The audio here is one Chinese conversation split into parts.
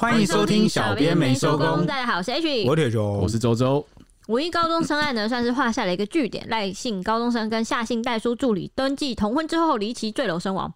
欢迎收听小编没收工。大家好，我是 H，我铁雄，我是周周。五一高中生案呢，算是画下了一个句点。赖姓高中生跟夏姓代书助理登记同婚之后，离奇坠楼身亡。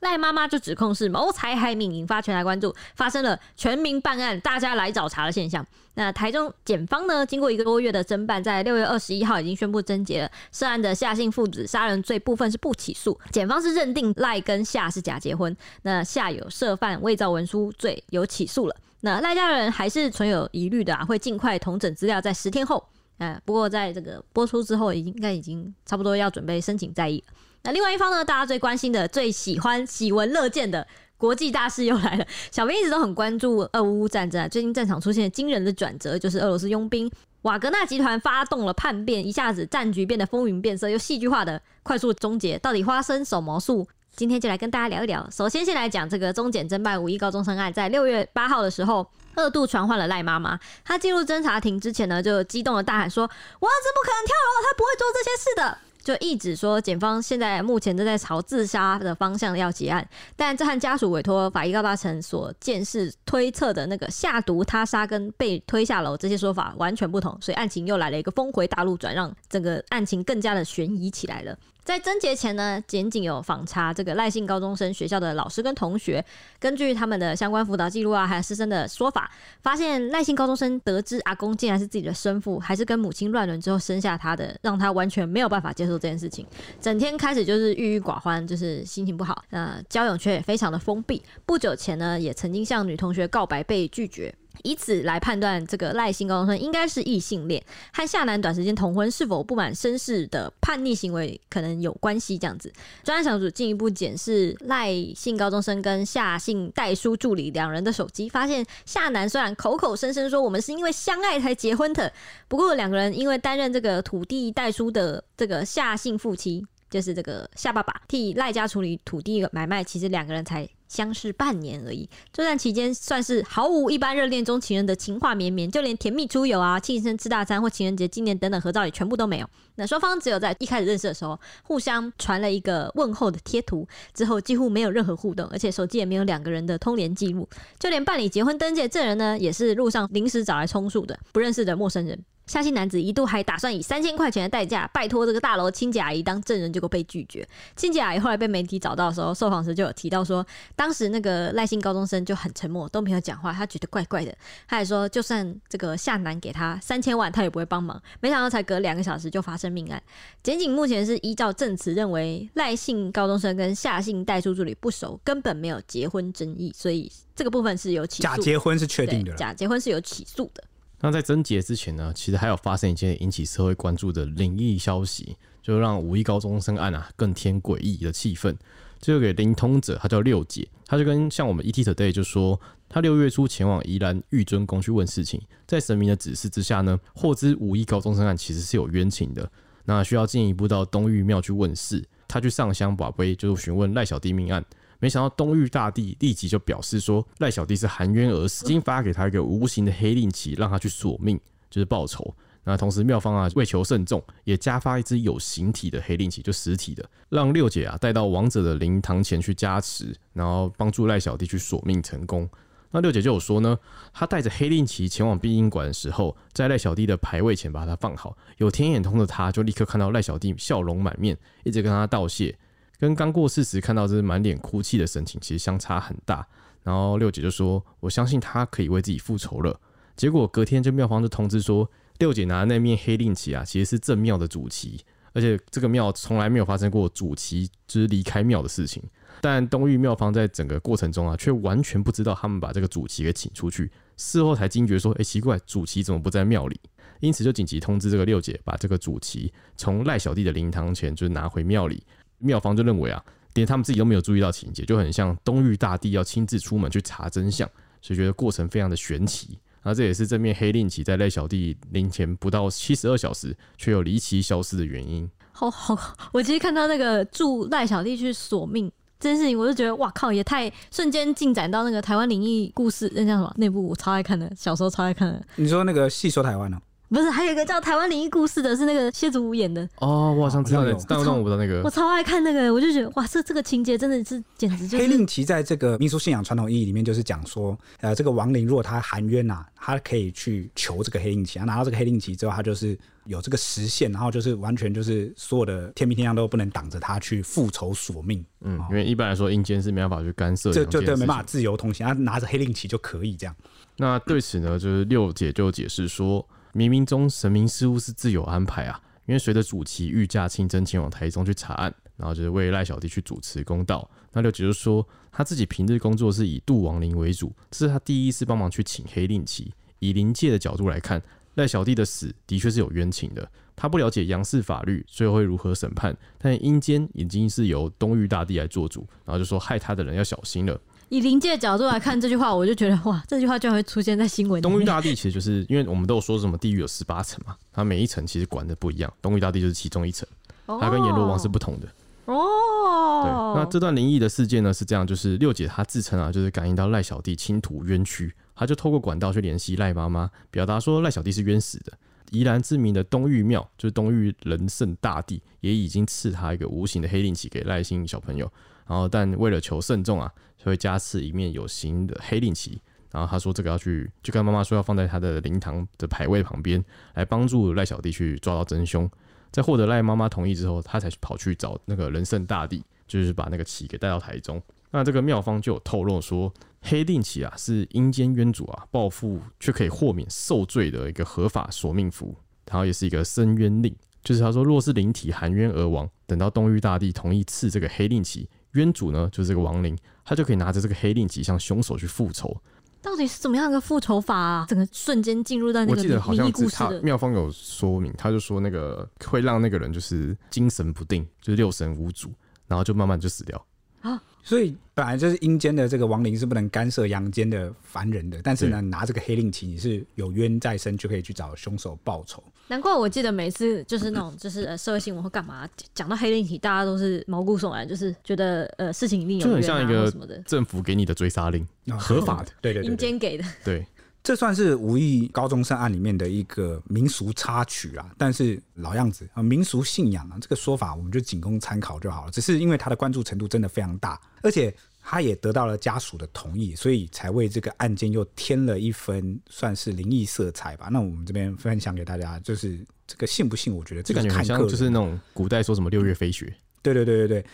赖妈妈就指控是谋财害命，引发全台关注，发生了全民办案、大家来找茬的现象。那台中检方呢，经过一个多月的侦办，在六月二十一号已经宣布侦结了。涉案的夏姓父子杀人罪部分是不起诉，检方是认定赖跟夏是假结婚。那夏有涉犯伪造文书罪，有起诉了。那赖家人还是存有疑虑的啊，会尽快统整资料，在十天后，呃，不过在这个播出之后，已经应该已经差不多要准备申请再议。那另外一方呢，大家最关心的、最喜欢、喜闻乐见的国际大事又来了。小编一直都很关注俄乌战争啊，最近战场出现惊人的转折，就是俄罗斯佣兵瓦格纳集团发动了叛变，一下子战局变得风云变色，又戏剧化的快速终结。到底发生什么术？今天就来跟大家聊一聊。首先，先来讲这个中检侦办五一高中生案，在六月八号的时候，二度传唤了赖妈妈。她进入侦查庭之前呢，就激动的大喊说：“我儿子不可能跳楼，他不会做这些事的。”就一直说，检方现在目前正在朝自杀的方向要结案，但这和家属委托法医高大成所见识推测的那个下毒他杀跟被推下楼这些说法完全不同，所以案情又来了一个峰回大陆转，让整个案情更加的悬疑起来了。在侦结前呢，检警有访查这个赖姓高中生学校的老师跟同学，根据他们的相关辅导记录啊，还有师生的说法，发现赖姓高中生得知阿公竟然是自己的生父，还是跟母亲乱伦之后生下他的，让他完全没有办法接受这件事情，整天开始就是郁郁寡欢，就是心情不好。那交友圈也非常的封闭，不久前呢，也曾经向女同学告白被拒绝。以此来判断，这个赖姓高中生应该是异性恋，和夏男短时间同婚是否不满身世的叛逆行为可能有关系。这样子，专案小组进一步检视赖姓高中生跟夏姓代书助理两人的手机，发现夏男虽然口口声声说我们是因为相爱才结婚的，不过两个人因为担任这个土地代书的这个夏姓夫妻，就是这个夏爸爸替赖家处理土地买卖，其实两个人才。相识半年而已，这段期间算是毫无一般热恋中情人的情话绵绵，就连甜蜜出游啊、庆生吃大餐或情人节纪念等等合照也全部都没有。那双方只有在一开始认识的时候，互相传了一个问候的贴图，之后几乎没有任何互动，而且手机也没有两个人的通联记录，就连办理结婚登记的证人呢，也是路上临时找来充数的不认识的陌生人。夏姓男子一度还打算以三千块钱的代价拜托这个大楼清洁阿姨当证人，结果被拒绝。清洁阿姨后来被媒体找到的时候，受访时就有提到说，当时那个赖姓高中生就很沉默，都没有讲话，他觉得怪怪的。他还说，就算这个夏男给他三千万，他也不会帮忙。没想到才隔两个小时就发生命案。检警目前是依照证词认为赖姓高中生跟夏姓代书助理不熟，根本没有结婚争议，所以这个部分是有起诉。假结婚是确定的，假结婚是有起诉的。那在侦结之前呢，其实还有发生一件引起社会关注的灵异消息，就让五一高中生案啊更添诡异的气氛。这个给灵通者，他叫六姐，他就跟像我们 ET Today 就说，他六月初前往宜兰玉尊宫去问事情，在神明的指示之下呢，获知五一高中生案其实是有冤情的，那需要进一步到东玉庙去问事。他去上香把杯，就是询问赖小弟命案。没想到东域大帝立即就表示说，赖小弟是含冤而死，已经发给他一个无形的黑令旗，让他去索命，就是报仇。那同时妙方啊为求慎重，也加发一只有形体的黑令旗，就实体的，让六姐啊带到亡者的灵堂前去加持，然后帮助赖小弟去索命成功。那六姐就有说呢，她带着黑令旗前往殡仪馆的时候，在赖小弟的牌位前把它放好，有天眼通的她就立刻看到赖小弟笑容满面，一直跟他道谢。跟刚过世时看到这是满脸哭泣的神情，其实相差很大。然后六姐就说：“我相信他可以为自己复仇了。”结果隔天，这庙方就通知说，六姐拿的那面黑令旗啊，其实是正庙的主旗，而且这个庙从来没有发生过主旗就是离开庙的事情。但东域庙方在整个过程中啊，却完全不知道他们把这个主旗给请出去，事后才惊觉说：“哎，奇怪，主旗怎么不在庙里？”因此就紧急通知这个六姐，把这个主旗从赖小弟的灵堂前就拿回庙里。庙方就认为啊，连他们自己都没有注意到情节，就很像东域大帝要亲自出门去查真相，所以觉得过程非常的玄奇。那这也是这面黑令旗在赖小弟灵前不到七十二小时，却又离奇消失的原因。好好，我其实看到那个助赖小弟去索命这件事情，我就觉得哇靠，也太瞬间进展到那个台湾灵异故事，那叫什么？那部我超爱看的，小时候超爱看的。你说那个戏说台湾呢？不是，还有一个叫《台湾灵异故事》的，是那个谢祖武演的。哦，我好像知道，但我不知道那个。我超爱看那个，我就觉得哇，这这个情节真的是简直就是。黑令旗在这个民俗信仰传统意义里面，就是讲说，呃，这个亡灵如果他含冤呐、啊，他可以去求这个黑令旗，他拿到这个黑令旗之后，他就是有这个实现，然后就是完全就是所有的天兵天将都不能挡着他去复仇索命。嗯，因为一般来说阴间是没办法去干涉，这就对，没办法自由通行，他拿着黑令旗就可以这样。那对此呢，就是六姐就解释说。冥冥中神明似乎是自有安排啊，因为随着主旗御驾亲征前往台中去查案，然后就是为赖小弟去主持公道。那六姐就说，他自己平日工作是以度亡灵为主，这是他第一次帮忙去请黑令旗。以灵界的角度来看，赖小弟的死的确是有冤情的。他不了解杨氏法律，最后会如何审判，但阴间已经是由东域大帝来做主，然后就说害他的人要小心了。以灵界的角度来看这句话，我就觉得哇，这句话居然会出现在新闻。东域大帝其实就是因为我们都有说什么地狱有十八层嘛，它每一层其实管的不一样，东域大帝就是其中一层，它跟阎罗王是不同的。哦，对，那这段灵异的事件呢是这样，就是六姐她自称啊，就是感应到赖小弟倾吐冤屈，她就透过管道去联系赖妈妈，表达说赖小弟是冤死的。宜兰知名的东域庙，就是东域仁圣大帝，也已经赐他一个无形的黑令旗给赖姓小朋友。然后，但为了求慎重啊，就会加赐一面有形的黑令旗。然后他说这个要去，就跟妈妈说要放在他的灵堂的牌位旁边，来帮助赖小弟去抓到真凶。在获得赖妈妈同意之后，他才跑去找那个人圣大帝，就是把那个旗给带到台中。那这个妙方就有透露说，黑令旗啊是阴间冤主啊报复却可以豁免受罪的一个合法索命符，然后也是一个伸冤令。就是他说，若是灵体含冤而亡，等到东域大帝同意赐这个黑令旗。冤主呢，就是这个亡灵，他就可以拿着这个黑令旗向凶手去复仇。到底是怎么样一个复仇法啊？整个瞬间进入到那个我记得好像是他妙方有说明，他就说那个会让那个人就是精神不定，就是六神无主，然后就慢慢就死掉。啊，所以本来就是阴间的这个亡灵是不能干涉阳间的凡人的，但是呢，拿这个黑令旗，你是有冤在身，就可以去找凶手报仇。难怪我记得每次就是那种 就是呃社会新闻或干嘛讲到黑令旗，大家都是毛骨悚然，就是觉得呃事情一定有冤、啊、就很像一个政府给你的追杀令，合法的，对对对，阴间给的，对。这算是无意高中生案里面的一个民俗插曲啦，但是老样子啊，民俗信仰啊，这个说法我们就仅供参考就好了。只是因为他的关注程度真的非常大，而且他也得到了家属的同意，所以才为这个案件又添了一分算是灵异色彩吧。那我们这边分享给大家，就是这个信不信？我觉得这个看个就是那种古代说什么六月飞雪，对对对对对。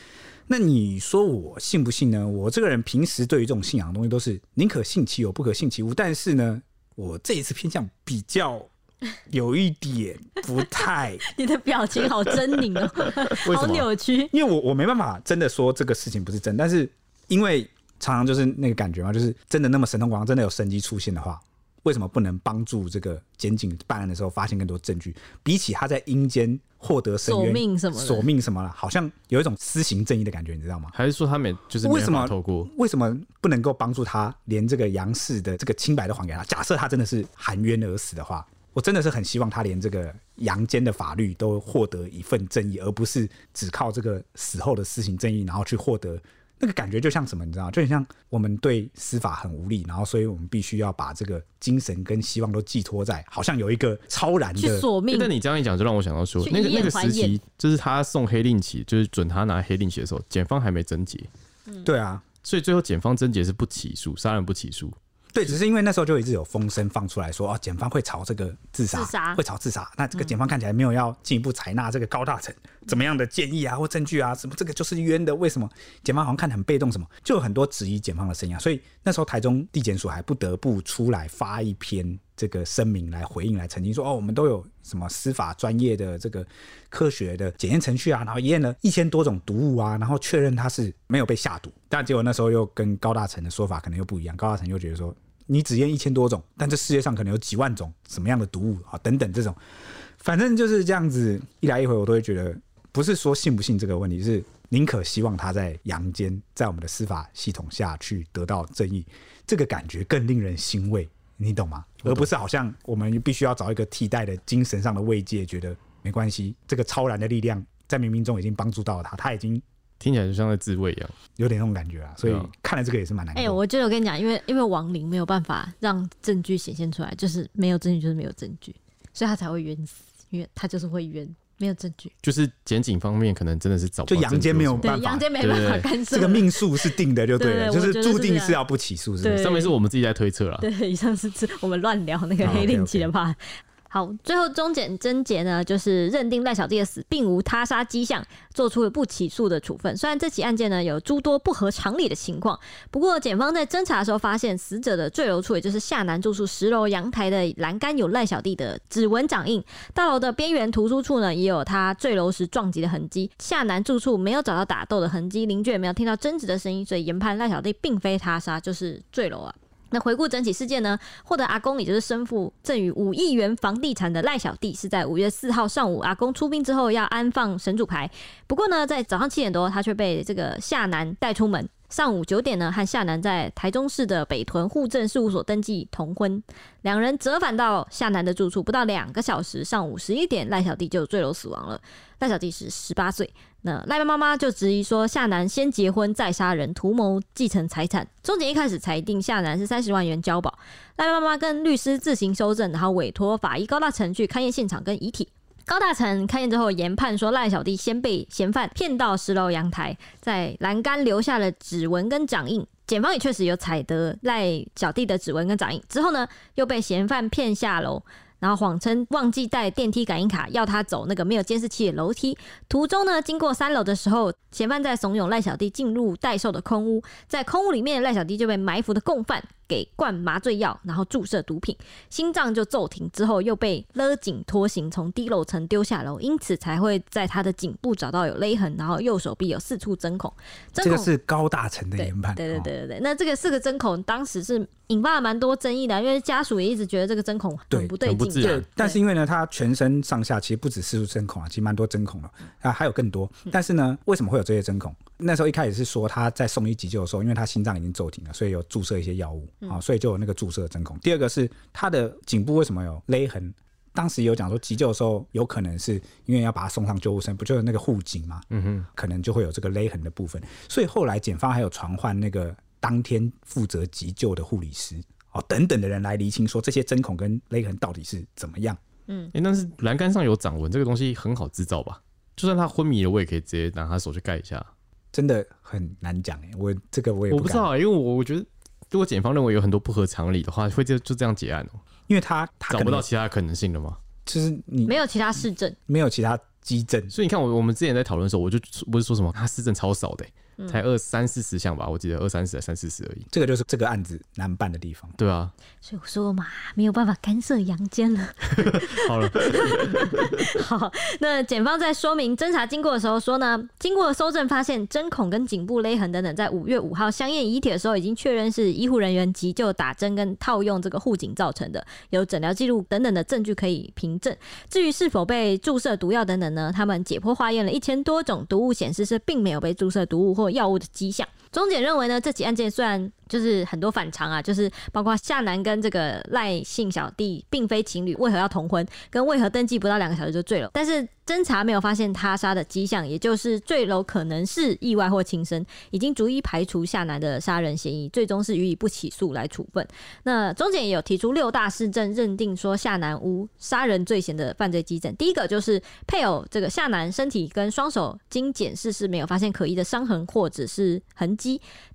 那你说我信不信呢？我这个人平时对于这种信仰的东西都是宁可信其有，不可信其无。但是呢，我这一次偏向比较有一点不太。你的表情好狰狞哦，好扭曲。因为我我没办法真的说这个事情不是真，但是因为常常就是那个感觉嘛，就是真的那么神通广大，真的有神迹出现的话。为什么不能帮助这个检警办案的时候发现更多证据？比起他在阴间获得神索命什么索命什么了，好像有一种私行正义的感觉，你知道吗？还是说他们就是为什么透过为什么不能够帮助他，连这个杨氏的这个清白都还给他？假设他真的是含冤而死的话，我真的是很希望他连这个阳间的法律都获得一份正义，而不是只靠这个死后的私刑正义，然后去获得。那个感觉就像什么，你知道，就很像我们对司法很无力，然后所以我们必须要把这个精神跟希望都寄托在，好像有一个超然的去索命。但你这样一讲，就让我想到说，那个那个时期，就是他送黑令旗，就是准他拿黑令旗的时候，检方还没侦结。嗯，对啊，所以最后检方侦结是不起诉，杀人不起诉。对，只是因为那时候就一直有风声放出来说，哦，检方会朝这个自杀，会朝自杀。那这个检方看起来没有要进一步采纳这个高大成怎么样的建议啊，或证据啊，什么这个就是冤的，为什么？检方好像看得很被动，什么就有很多质疑检方的声音。所以那时候台中地检署还不得不出来发一篇这个声明来回应，来澄清说，哦，我们都有什么司法专业的这个科学的检验程序啊，然后验了一千多种毒物啊，然后确认他是没有被下毒。但结果那时候又跟高大成的说法可能又不一样，高大成又觉得说。你只验一千多种，但这世界上可能有几万种什么样的毒物啊？等等，这种反正就是这样子一来一回，我都会觉得不是说信不信这个问题，是宁可希望他在阳间，在我们的司法系统下去得到正义，这个感觉更令人欣慰，你懂吗？而不是好像我们必须要找一个替代的精神上的慰藉，觉得没关系，这个超然的力量在冥冥中已经帮助到了他，他已经。听起来就像在自慰一样，有点那种感觉啊，所以看了这个也是蛮难。哎、欸，我觉得我跟你讲，因为因为亡灵没有办法让证据显现出来，就是没有证据就是没有证据，所以他才会冤死，因为他就是会冤。没有证据，就是检警方面可能真的是找不到，就阳间没有办法，阳间没办法干涉。这个命数是定的，就对了，就是注定是要不起诉，是不是？上面是我们自己在推测了。对，以上是我们乱聊那个黑令旗的话。好，最后终检侦结呢，就是认定赖小弟的死并无他杀迹象，做出了不起诉的处分。虽然这起案件呢有诸多不合常理的情况，不过检方在侦查的时候发现，死者的坠楼处，也就是夏南住处十楼阳台的栏杆有赖小弟的指纹掌印，大楼的边缘突出处呢也有他坠楼时撞击的痕迹。夏南住处没有找到打斗的痕迹，邻居也没有听到争执的声音，所以研判赖小弟并非他杀，就是坠楼啊。那回顾整起事件呢，获得阿公，也就是身负赠与五亿元房地产的赖小弟，是在五月四号上午，阿公出殡之后要安放神主牌。不过呢，在早上七点多，他却被这个夏楠带出门。上午九点呢，和夏楠在台中市的北屯户政事务所登记同婚。两人折返到夏楠的住处，不到两个小时，上午十一点，赖小弟就坠楼死亡了。赖小弟是十八岁。那赖妈妈就质疑说，夏楠先结婚再杀人，图谋继承财产。终检一开始裁定夏楠是三十万元交保。赖妈妈跟律师自行修正，然后委托法医高大成去勘验现场跟遗体。高大成勘验之后研判说，赖小弟先被嫌犯骗到十楼阳台，在栏杆留下了指纹跟掌印。检方也确实有采得赖小弟的指纹跟掌印。之后呢，又被嫌犯骗下楼。然后谎称忘记带电梯感应卡，要他走那个没有监视器的楼梯。途中呢，经过三楼的时候，嫌犯在怂恿赖小弟进入待售的空屋，在空屋里面，赖小弟就被埋伏的共犯给灌麻醉药，然后注射毒品，心脏就骤停，之后又被勒颈拖行，从低楼层丢下楼，因此才会在他的颈部找到有勒痕，然后右手臂有四处针孔。针孔这个是高大成的研判。对对对对对，那这个四个针孔当时是引发了蛮多争议的，因为家属也一直觉得这个针孔很不对劲。对，但是因为呢，他全身上下其实不止四处针孔啊，其实蛮多针孔了啊，还有更多。但是呢，为什么会有这些针孔？那时候一开始是说他在送医急救的时候，因为他心脏已经骤停了，所以有注射一些药物啊，所以就有那个注射的针孔。第二个是他的颈部为什么有勒痕？当时有讲说急救的时候有可能是因为要把他送上救护车，不就是那个护颈嘛？嗯哼，可能就会有这个勒痕的部分。所以后来检方还有传唤那个当天负责急救的护理师哦等等的人来厘清说这些针孔跟勒痕到底是怎么样。嗯，哎，但是栏杆上有掌纹这个东西很好制造吧？就算他昏迷了，我也可以直接拿他手去盖一下。真的很难讲哎，我这个我也不，我不知道，因为我我觉得，如果检方认为有很多不合常理的话，会就就这样结案哦、喔。因为他，他找不到其他可能性了吗？就是你没有其他市政，没有其他基证，所以你看我我们之前在讨论的时候，我就不是说什么他市政超少的、欸。才二三四十项吧，我记得二三十、三四十而已。这个就是这个案子难办的地方。对啊，所以我说嘛，没有办法干涉阳间了。好了，好，那检方在说明侦查经过的时候说呢，经过搜证发现针孔跟颈部勒痕等等，在五月五号相验遗体的时候，已经确认是医护人员急救打针跟套用这个护颈造成的，有诊疗记录等等的证据可以凭证。至于是否被注射毒药等等呢，他们解剖化验了一千多种毒物，显示是并没有被注射毒物或药物的迹象。终检认为呢，这起案件虽然就是很多反常啊，就是包括夏楠跟这个赖姓小弟并非情侣，为何要同婚，跟为何登记不到两个小时就坠楼，但是。侦查没有发现他杀的迹象，也就是坠楼可能是意外或轻生，已经逐一排除夏楠的杀人嫌疑，最终是予以不起诉来处分。那终检也有提出六大事证，认定说夏楠无杀人罪嫌的犯罪基证。第一个就是配偶这个夏楠身体跟双手经检视是没有发现可疑的伤痕或者是痕迹。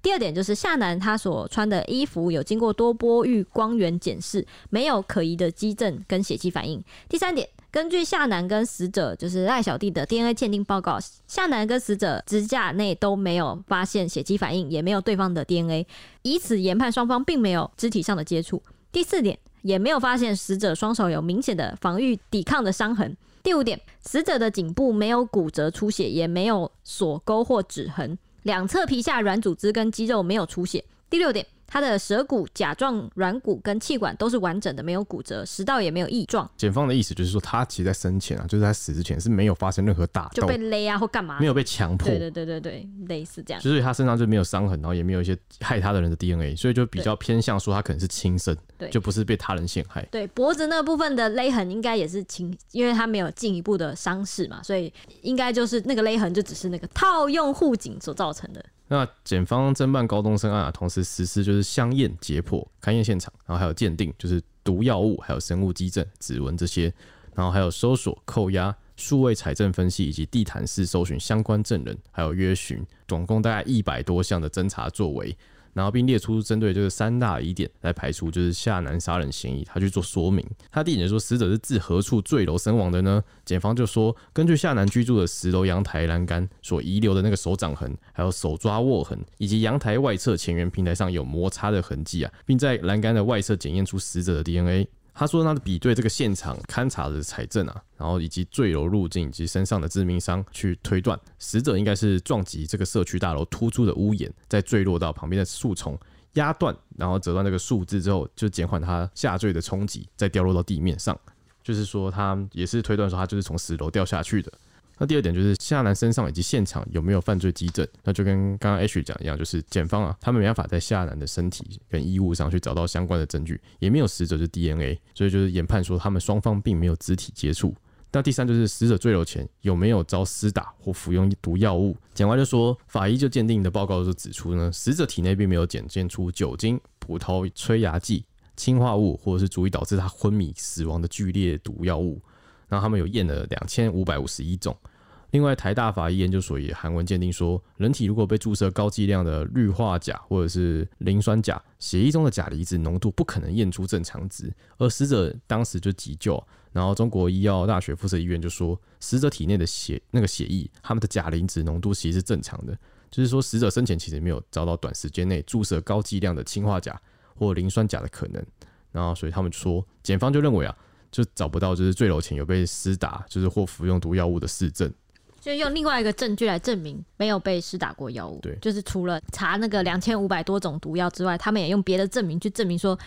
第二点就是夏楠他所穿的衣服有经过多波域光源检视，没有可疑的基证跟血迹反应。第三点。根据夏楠跟死者就是赖小弟的 DNA 鉴定报告，夏楠跟死者指甲内都没有发现血迹反应，也没有对方的 DNA，以此研判双方并没有肢体上的接触。第四点，也没有发现死者双手有明显的防御抵抗的伤痕。第五点，死者的颈部没有骨折出血，也没有锁沟或指痕，两侧皮下软组织跟肌肉没有出血。第六点。他的舌骨、甲状软骨跟气管都是完整的，没有骨折，食道也没有异状。检方的意思就是说，他其实在生前啊，就是在死之前是没有发生任何打斗，就被勒啊或干嘛，没有被强迫。对对对对对，类似这样。就是他身上就没有伤痕，然后也没有一些害他的人的 DNA，所以就比较偏向说他可能是轻生，对，就不是被他人陷害。对，脖子那部分的勒痕应该也是轻，因为他没有进一步的伤势嘛，所以应该就是那个勒痕就只是那个套用护颈所造成的。那检方侦办高中生案啊，同时实施就是相验、解剖、勘验现场，然后还有鉴定，就是毒药物，还有生物基证、指纹这些，然后还有搜索、扣押、数位财政分析以及地毯式搜寻相关证人，还有约询，总共大概一百多项的侦查作为。然后并列出针对这个三大疑点来排除就是夏南杀人嫌疑，他去做说明。他第一点说死者是自何处坠楼身亡的呢？检方就说，根据夏南居住的十楼阳台栏杆所遗留的那个手掌痕，还有手抓握痕，以及阳台外侧前缘平台上有摩擦的痕迹啊，并在栏杆的外侧检验出死者的 DNA。他说，他的比对这个现场勘查的采证啊，然后以及坠楼路径以及身上的致命伤，去推断死者应该是撞击这个社区大楼突出的屋檐，再坠落到旁边的树丛，压断，然后折断这个树枝之后，就减缓他下坠的冲击，再掉落到地面上。就是说，他也是推断说，他就是从十楼掉下去的。那第二点就是夏南身上以及现场有没有犯罪迹证？那就跟刚刚 H 讲一样，就是检方啊，他们没办法在夏南的身体跟衣物上去找到相关的证据，也没有死者的 DNA，所以就是研判说他们双方并没有肢体接触。那第三就是死者坠楼前有没有遭施打或服用毒药物？检方就说，法医就鉴定的报告就指出呢，死者体内并没有检验出酒精、葡萄催芽剂、氰化物或者是足以导致他昏迷死亡的剧烈毒药物。然后他们有验了两千五百五十一种。另外，台大法医研究所也韩文鉴定说，人体如果被注射高剂量的氯化钾或者是磷酸钾，血液中的钾离子浓度不可能验出正常值。而死者当时就急救，然后中国医药大学附设医院就说，死者体内的血那个血液，他们的钾离子浓度其实是正常的，就是说死者生前其实没有遭到短时间内注射高剂量的氰化钾或磷酸钾的可能。然后，所以他们说，检方就认为啊，就找不到就是坠楼前有被施打，就是或服用毒药物的事证。就用另外一个证据来证明没有被施打过药物，对，就是除了查那个两千五百多种毒药之外，他们也用别的证明去证明说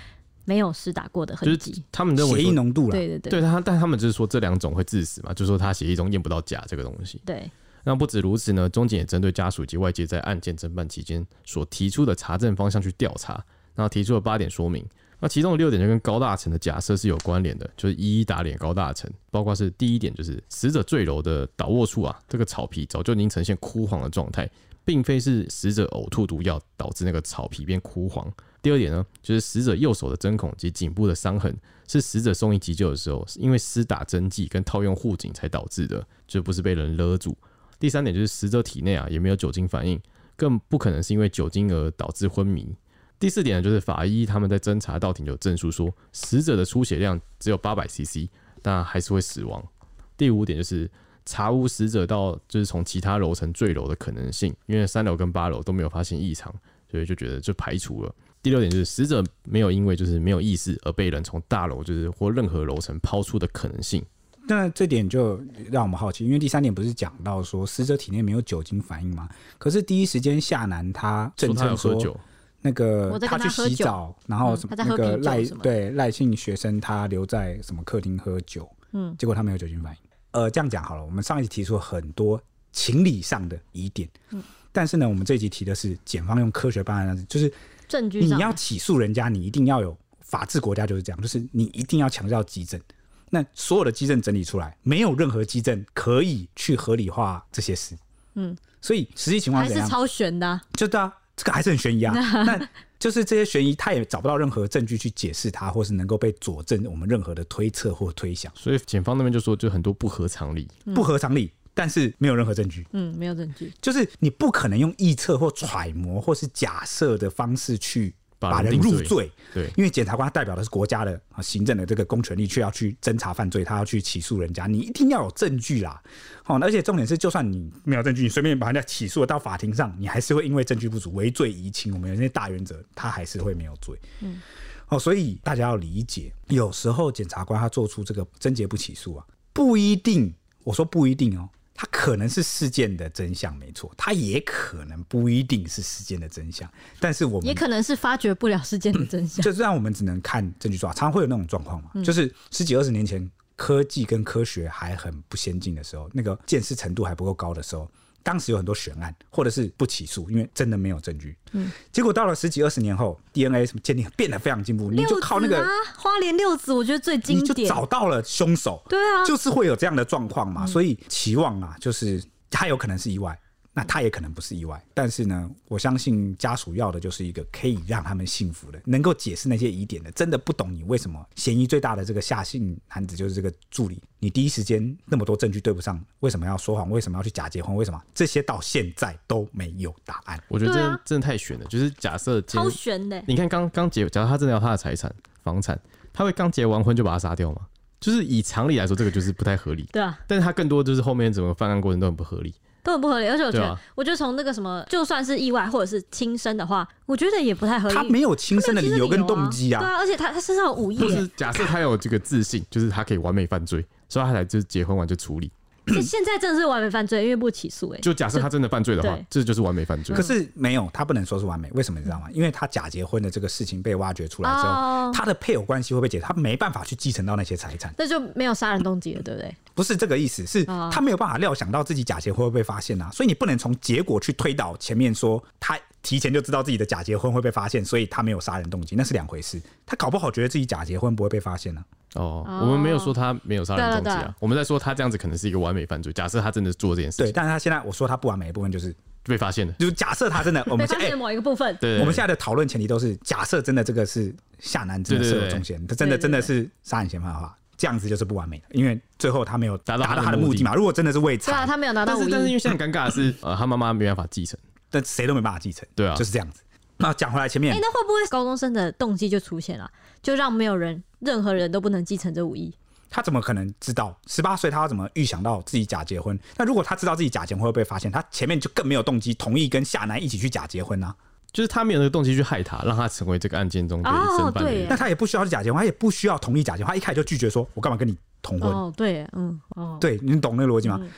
没有施打过的痕迹。他们认为血液浓度了，对对对，对他，但他们就是说这两种会致死嘛，就是说他血液中验不到钾这个东西。对，那不止如此呢，中检也针对家属以及外界在案件侦办期间所提出的查证方向去调查，然后提出了八点说明。那其中的六点就跟高大成的假设是有关联的，就是一一打脸高大成。包括是第一点，就是死者坠楼的倒卧处啊，这个草皮早就已经呈现枯黄的状态，并非是死者呕吐毒药导致那个草皮变枯黄。第二点呢，就是死者右手的针孔及颈部的伤痕是死者送医急救的时候，因为施打针剂跟套用护颈才导致的，就不是被人勒住。第三点就是死者体内啊也没有酒精反应，更不可能是因为酒精而导致昏迷。第四点呢，就是法医他们在侦查到庭有证书说，死者的出血量只有八百 CC，但还是会死亡。第五点就是查无死者到就是从其他楼层坠楼的可能性，因为三楼跟八楼都没有发现异常，所以就觉得就排除了。第六点就是死者没有因为就是没有意识而被人从大楼就是或任何楼层抛出的可能性。那这点就让我们好奇，因为第三点不是讲到说死者体内没有酒精反应吗？可是第一时间夏楠他证称说。那个他去洗澡，然后什么那个赖对赖姓学生他留在什么客厅喝酒，嗯，结果他没有酒精反应。呃，这样讲好了，我们上一集提出了很多情理上的疑点，嗯，但是呢，我们这一集提的是检方用科学办案，就是证据。你要起诉人家，你一定要有法治国家就是这样，就是你一定要强调基证。那所有的基证整理出来，没有任何基证可以去合理化这些事，嗯，所以实际情况还是超悬的，就对啊。这个还是很悬疑啊，那就是这些悬疑，他也找不到任何证据去解释它，或是能够被佐证我们任何的推测或推想。所以检方那边就说，就很多不合常理，不合常理，但是没有任何证据。嗯，没有证据，就是你不可能用臆测或揣摩或是假设的方式去。把人入罪，对，因为检察官他代表的是国家的啊行政的这个公权力，却要去侦查犯罪，他要去起诉人家，你一定要有证据啦。好，而且重点是，就算你没有证据，你随便把人家起诉到法庭上，你还是会因为证据不足，围罪疑轻。我们有些大原则，他还是会没有罪。嗯，哦，所以大家要理解，有时候检察官他做出这个侦结不起诉啊，不一定，我说不一定哦。它可能是事件的真相，没错，它也可能不一定是事件的真相，但是我们也可能是发掘不了事件的真相，就是让我们只能看证据抓，常常会有那种状况嘛，嗯、就是十几二十年前科技跟科学还很不先进的时候，那个见识程度还不够高的时候。当时有很多悬案，或者是不起诉，因为真的没有证据。嗯，结果到了十几二十年后，DNA 什么鉴定变得非常进步，你就靠那个花莲六子，我觉得最经典，你就找到了凶手。对啊，就是会有这样的状况嘛，所以期望啊，就是他有可能是意外，那他也可能不是意外。但是呢，我相信家属要的就是一个可以让他们幸福的，能够解释那些疑点的。真的不懂你为什么嫌疑最大的这个夏姓男子就是这个助理，你第一时间那么多证据对不上，为什么要说谎？为什么要去假结婚？为什么这些到现在都没有答案？我觉得这真的太悬了。就是假设超悬的，你看刚刚结，假如他真的要他的财产房产，他会刚结完婚就把他杀掉吗？就是以常理来说，这个就是不太合理。对啊，但是他更多就是后面整个犯案过程都很不合理，都很不合理。而且我觉得，啊、我觉得从那个什么，就算是意外或者是轻生的话，我觉得也不太合理。他没有轻生的理由跟动机啊。对啊，而且他他身上有五亿。就是假设他有这个自信，就是他可以完美犯罪，所以他才就是结婚完就处理。现在真的是完美犯罪，因为不起诉哎、欸。就假设他真的犯罪的话，这就是完美犯罪。可是没有，他不能说是完美。为什么你知道吗？因为他假结婚的这个事情被挖掘出来之后，哦、他的配偶关系会被解，他没办法去继承到那些财产，那就没有杀人动机了，对不对？不是这个意思，是他没有办法料想到自己假结婚会被发现啊，所以你不能从结果去推导前面说他提前就知道自己的假结婚会被发现，所以他没有杀人动机，那是两回事。他搞不好觉得自己假结婚不会被发现呢、啊。哦，我们没有说他没有杀人动机啊，我们在说他这样子可能是一个完美犯罪。假设他真的做这件事，对，但是他现在我说他不完美的部分就是被发现了，就是假设他真的，我们发现某一个部分，对，我们现在的讨论前提都是假设真的这个是夏男真的是有重嫌，他真的真的是杀人嫌犯的话，这样子就是不完美的，因为最后他没有达到他的目的嘛。如果真的是为财，他没有拿到，但是但是因为现在尴尬的是，呃，他妈妈没办法继承，但谁都没办法继承，对啊，就是这样子。那讲回来前面，哎，那会不会高中生的动机就出现了，就让没有人任何人都不能继承这五亿？他怎么可能知道十八岁？他要怎么预想到自己假结婚？那如果他知道自己假结婚会被发现，他前面就更没有动机同意跟夏楠一起去假结婚呢、啊？就是他没有那个动机去害他，让他成为这个案件中的真犯人。那他也不需要假结婚，他也不需要同意假结婚，他一开始就拒绝说：“我干嘛跟你同婚？”哦，对，嗯，哦，对，你懂那个逻辑吗？嗯、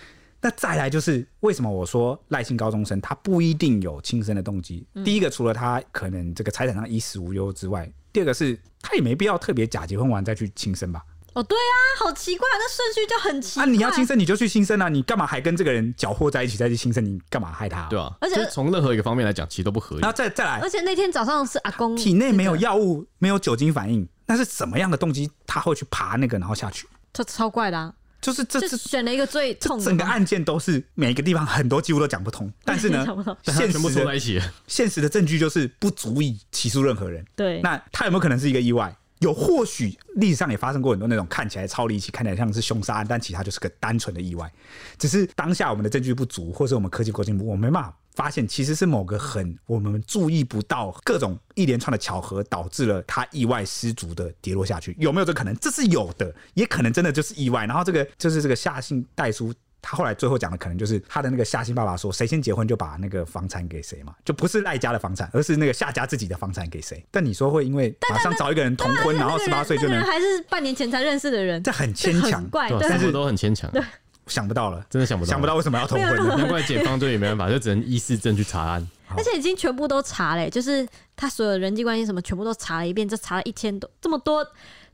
那再来就是为什么我说赖姓高中生他不一定有轻生的动机？嗯、第一个，除了他可能这个财产上衣食无忧之外，第二个是他也没必要特别假结婚完再去轻生吧。哦，对啊，好奇怪，那顺序就很奇怪。啊，你要轻生你就去轻生啊，你干嘛还跟这个人搅和在一起再去轻生？你干嘛害他？对啊，而且从任何一个方面来讲，其实都不合理。然后再再来，而且那天早上是阿公体内没有药物，没有酒精反应，那是什么样的动机？他会去爬那个然后下去？这超怪的啊！就是这是选了一个最痛。整个案件都是每个地方很多几乎都讲不通，但是呢，现全部凑在一起，现实的证据就是不足以起诉任何人。对，那他有没有可能是一个意外？有或许历史上也发生过很多那种看起来超离奇、看起来像是凶杀案，但其实它就是个单纯的意外。只是当下我们的证据不足，或是我们科技过进步，我们没办法发现其实是某个很我们注意不到各种一连串的巧合导致了他意外失足的跌落下去。有没有这可能？这是有的，也可能真的就是意外。然后这个就是这个夏姓代书。他后来最后讲的可能就是他的那个夏新爸爸说，谁先结婚就把那个房产给谁嘛，就不是赖家的房产，而是那个夏家自己的房产给谁。但你说会因为马上找一个人同婚，然后十八岁就能，还是半年前才认识的人，这很牵强，怪，但是都很牵强，想不到了，真的想不到，想不到为什么要同婚，难怪检方就也没办法，就只能依事证去查案，而且已经全部都查了，就是他所有人际关系什么全部都查了一遍，就查了一千多，这么多，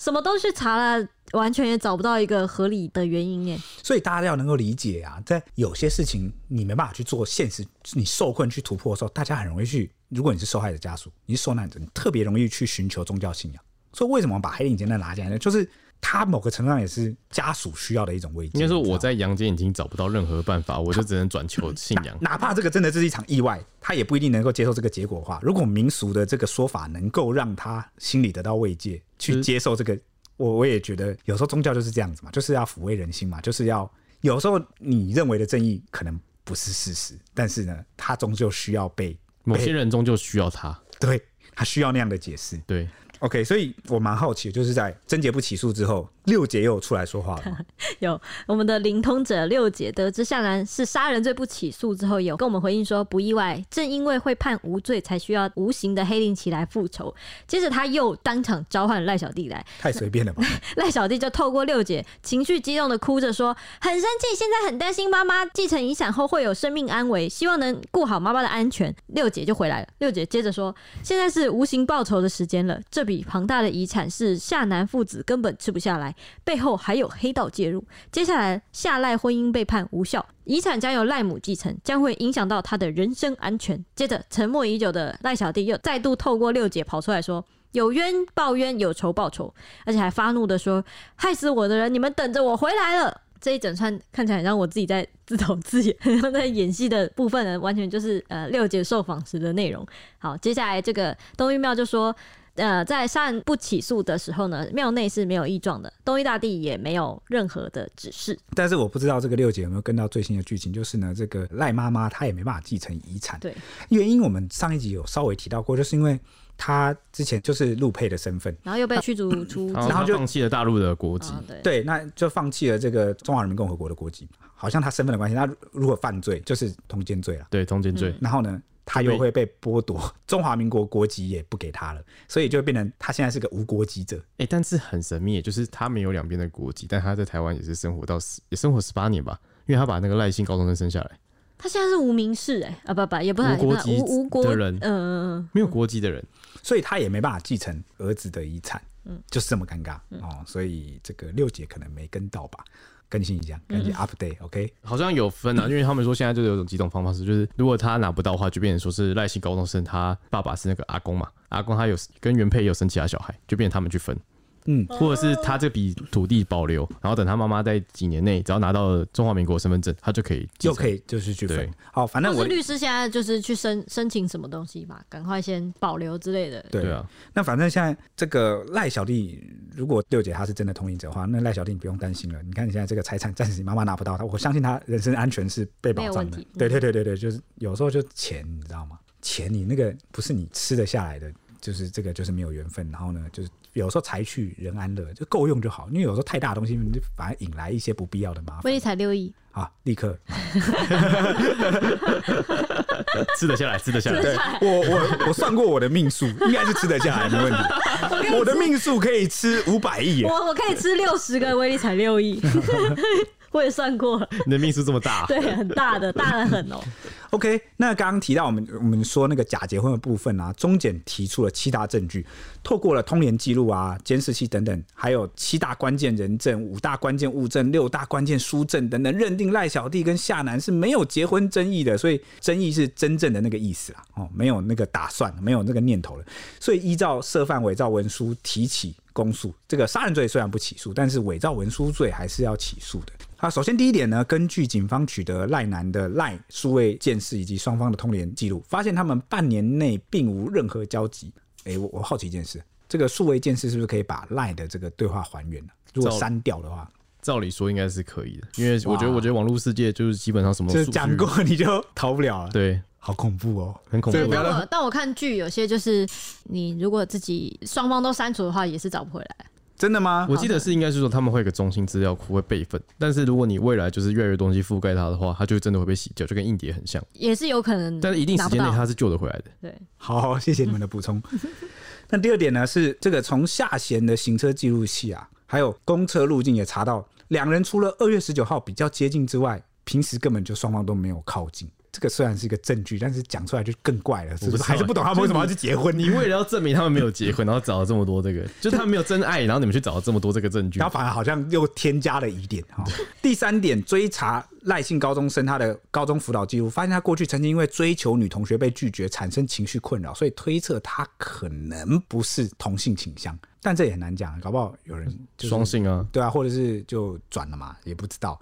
什么都去查了。完全也找不到一个合理的原因耶，所以大家要能够理解啊，在有些事情你没办法去做现实，你受困去突破的时候，大家很容易去。如果你是受害者家属，你是受难者，你特别容易去寻求宗教信仰。所以为什么把黑影结带拿进来呢？就是他某个程度上也是家属需要的一种慰藉。应该说我在阳间已经找不到任何办法，我就只能转求 信仰。哪怕这个真的是一场意外，他也不一定能够接受这个结果的话。如果民俗的这个说法能够让他心里得到慰藉，去接受这个。我我也觉得有时候宗教就是这样子嘛，就是要抚慰人心嘛，就是要有时候你认为的正义可能不是事实，但是呢，他终究需要被某些人终究需要他，对，他需要那样的解释，对。OK，所以我蛮好奇，就是在贞节不起诉之后，六姐又有出来说话了。有我们的灵通者六姐得知夏男是杀人罪不起诉之后，有跟我们回应说不意外，正因为会判无罪，才需要无形的黑令旗来复仇。接着他又当场召唤赖小弟来，太随便了吧？赖小弟就透过六姐情绪激动的哭着说，很生气，现在很担心妈妈继承遗产后会有生命安危，希望能顾好妈妈的安全。六姐就回来了，六姐接着说，现在是无形报仇的时间了，这笔庞大的遗产是夏南父子根本吃不下来，背后还有黑道介入。接下来夏赖婚姻被判无效，遗产将由赖母继承，将会影响到他的人身安全。接着沉默已久的赖小弟又再度透过六姐跑出来说：“有冤报冤，有仇报仇。”而且还发怒的说：“害死我的人，你们等着我回来了。”这一整串看起来让我自己在自导自演，然后在演戏的部分呢，完全就是呃六姐受访时的内容。好，接下来这个东玉庙就说。呃，在杀人不起诉的时候呢，庙内是没有异状的，东岳大帝也没有任何的指示。但是我不知道这个六姐有没有跟到最新的剧情，就是呢，这个赖妈妈她也没办法继承遗产。对，原因我们上一集有稍微提到过，就是因为他之前就是陆配的身份，然后又被驱逐出，然后就放弃了大陆的国籍。哦、对，对，那就放弃了这个中华人民共和国的国籍。好像他身份的关系，他如果犯罪就是通奸罪了。对，通奸罪、嗯。然后呢？他又会被剥夺中华民国国籍，也不给他了，所以就变成他现在是个无国籍者。哎、欸，但是很神秘，就是他没有两边的国籍，但他在台湾也是生活到十，也生活十八年吧，因为他把那个赖姓高中生生下来。他现在是无名氏，哎，啊不不，也不是无国籍无国的人，嗯嗯嗯，没有国籍的人，所以他也没办法继承儿子的遗产，嗯，就是这么尴尬、嗯、哦。所以这个六姐可能没跟到吧。更新一下，赶紧 update，OK？? 好像有分啊，因为他们说现在就有种几种方法是，就是如果他拿不到的话，就变成说是赖姓高中生，他爸爸是那个阿公嘛，阿公他有跟原配有生其他小孩，就变成他们去分。嗯，或者是他这笔土地保留，然后等他妈妈在几年内只要拿到中华民国身份证，他就可以就可以就是去分。好，反正我律师现在就是去申申请什么东西吧，赶快先保留之类的。对啊，那反正现在这个赖小弟，如果六姐她是真的同意者的话，那赖小弟你不用担心了。你看你现在这个财产暂时你妈妈拿不到，他我相信他人身安全是被保障的。对对对对对，就是有时候就钱你知道吗？钱你那个不是你吃得下来的，就是这个就是没有缘分，然后呢就是。有时候财去人安乐就够用就好，因为有时候太大的东西就反而引来一些不必要的麻烦。威力才六亿啊，立刻 吃得下来，吃得下来。对，我我我算过我的命数，应该是吃得下来，没问题。我，的命数可以吃五百亿，我我可以吃六十个威力才六亿。我也算过了，你的命数这么大，对，很大的，大的很哦。OK，那刚刚提到我们我们说那个假结婚的部分啊，中检提出了七大证据，透过了通联记录啊、监视器等等，还有七大关键人证、五大关键物证、六大关键书证等等，认定赖小弟跟夏楠是没有结婚争议的，所以争议是真正的那个意思啊，哦，没有那个打算，没有那个念头了，所以依照涉犯伪造文书提起公诉。这个杀人罪虽然不起诉，但是伪造文书罪还是要起诉的。啊，首先第一点呢，根据警方取得赖男的赖数位鉴识以及双方的通联记录，发现他们半年内并无任何交集。哎、欸，我我好奇一件事，这个数位鉴识是不是可以把赖的这个对话还原呢？如果删掉的话，照理说应该是可以的，因为我觉得我觉得网络世界就是基本上什么就是讲过你就逃不了了。对，好恐怖哦，很恐怖。但我但我看剧有些就是你如果自己双方都删除的话，也是找不回来。真的吗？我记得是应该是说他们会有个中心资料库会备份，但是如果你未来就是越来越东西覆盖它的话，它就真的会被洗掉，就跟硬碟很像。也是有可能，但是一定时间内它是救得回来的。对，好，好，谢谢你们的补充。那第二点呢是这个从下弦的行车记录器啊，还有公车路径也查到，两人除了二月十九号比较接近之外，平时根本就双方都没有靠近。这个虽然是一个证据，但是讲出来就更怪了，是不是？还是不懂他们为什么要去结婚？你为了要证明他们没有结婚，然后找了这么多这个，就他们没有真爱，然后你们去找了这么多这个证据，然后反而好像又添加了疑点哈。第三点，追查赖姓高中生他的高中辅导记录，发现他过去曾经因为追求女同学被拒绝，产生情绪困扰，所以推测他可能不是同性倾向，但这也很难讲，搞不好有人双性啊，对啊，或者是就转了嘛，也不知道。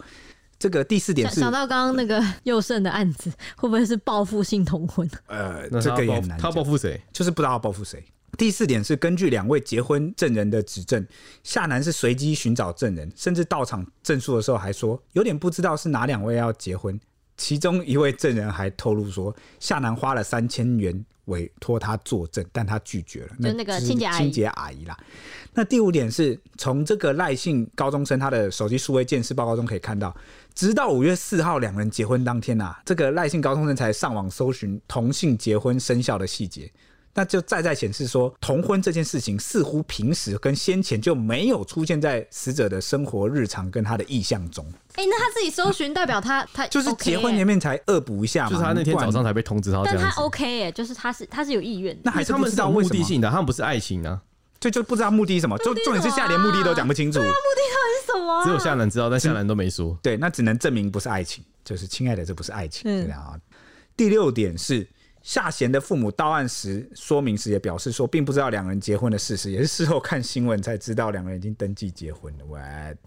这个第四点是想到刚刚那个佑胜的案子，会不会是报复性同婚？呃，这个也很难。他报复谁？就是不知道要报复谁。第四点是根据两位结婚证人的指证，夏楠是随机寻找证人，甚至到场证书的时候还说有点不知道是哪两位要结婚。其中一位证人还透露说，夏楠花了三千元委托他作证，但他拒绝了。就那个清洁清洁阿姨啦。那第五点是从这个赖姓高中生他的手机数位鉴识报告中可以看到。直到五月四号两人结婚当天啊，这个赖姓高中生才上网搜寻同性结婚生效的细节，那就再再显示说同婚这件事情似乎平时跟先前就没有出现在死者的生活日常跟他的意向中。哎、欸，那他自己搜寻代表他他就是结婚前面才恶补一下嘛，就是他那天早上才被通知到，但他 OK 哎，就是他是他是有意愿，那还是他们是有目的性的，他们不是爱情呢、啊。就就不知道目的什么，就重点是夏连目的都讲不清楚。目的到底是什么？只有夏楠知道，但夏楠都没说。对，那只能证明不是爱情，就是亲爱的，这不是爱情。对啊。第六点是夏贤的父母到案时说明时也表示说，并不知道两人结婚的事实，也是事后看新闻才知道两人已经登记结婚了。What？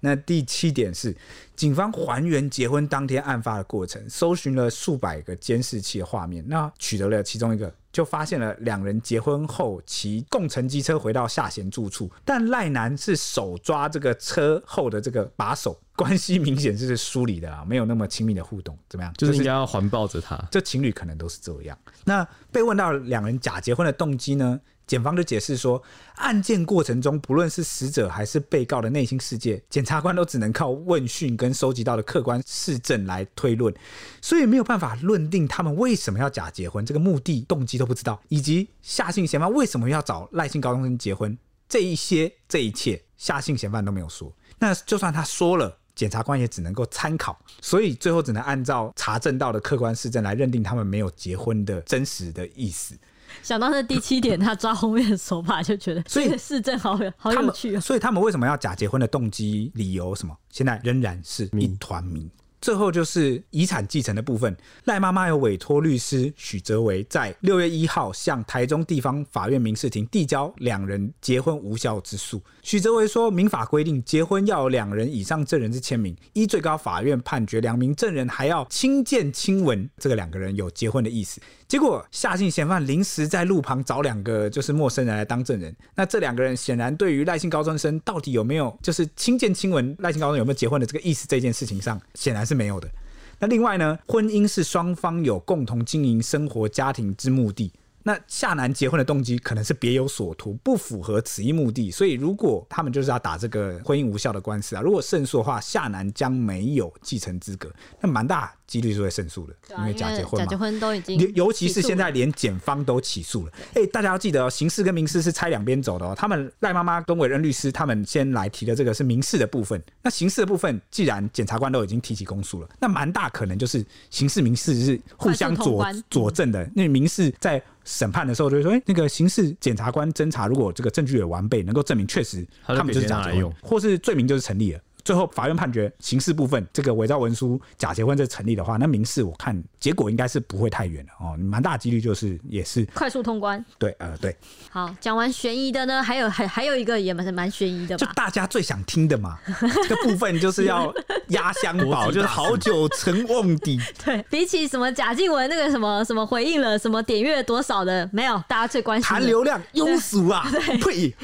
那第七点是，警方还原结婚当天案发的过程，搜寻了数百个监视器的画面，那取得了其中一个，就发现了两人结婚后骑共乘机车回到下贤住处，但赖男是手抓这个车后的这个把手，关系明显就是疏离的啊，没有那么亲密的互动，怎么样？就是应该要环抱着他，这情侣可能都是这样。那被问到两人假结婚的动机呢？检方就解释说，案件过程中，不论是死者还是被告的内心世界，检察官都只能靠问讯跟收集到的客观事证来推论，所以没有办法论定他们为什么要假结婚，这个目的动机都不知道，以及夏姓嫌犯为什么要找赖姓高中生结婚，这一些这一切，夏姓嫌犯都没有说。那就算他说了，检察官也只能够参考，所以最后只能按照查证到的客观事证来认定他们没有结婚的真实的意思。想到那第七点，他抓后面的手法就觉得，所以市政好有好有趣啊。所以他们为什么要假结婚的动机、理由什么，现在仍然是一团谜。最后就是遗产继承的部分，赖妈妈有委托律师许泽维在六月一号向台中地方法院民事庭递交两人结婚无效之诉。许泽维说，民法规定结婚要有两人以上证人之签名，依最高法院判决，两名证人还要亲见亲闻，这个两个人有结婚的意思。结果夏姓嫌犯临时在路旁找两个就是陌生人来当证人，那这两个人显然对于赖姓高中生到底有没有就是亲见亲闻赖姓高中有没有结婚的这个意思这件事情上，显然是没有的。那另外呢，婚姻是双方有共同经营生活家庭之目的。那夏楠结婚的动机可能是别有所图，不符合此一目的，所以如果他们就是要打这个婚姻无效的官司啊，如果胜诉的话，夏楠将没有继承资格，那蛮大几率是会胜诉的，啊、因为假结婚嘛，假结婚都已经，尤其是现在连检方都起诉了，哎、欸，大家要记得哦，刑事跟民事是拆两边走的哦。他们赖妈妈跟委任律师他们先来提的这个是民事的部分，那刑事的部分既然检察官都已经提起公诉了，那蛮大可能就是刑事民事是互相佐佐证的，那民事在。审判的时候就会说，哎、欸，那个刑事检察官侦查，如果这个证据有完备，能够证明确实他们就是假结婚，或是罪名就是成立了。最后法院判决刑事部分这个伪造文书假结婚这成立的话，那民事我看结果应该是不会太远的哦，蛮大几率就是也是快速通关。对，呃，对。好，讲完悬疑的呢，还有还还有一个也蛮蛮悬疑的，就大家最想听的嘛，这个部分就是要压箱宝，就是好久成瓮底。对，比起什么贾静雯那个什么什么回应了什么点阅多少的，没有，大家最关心谈流量庸俗啊，对，呸！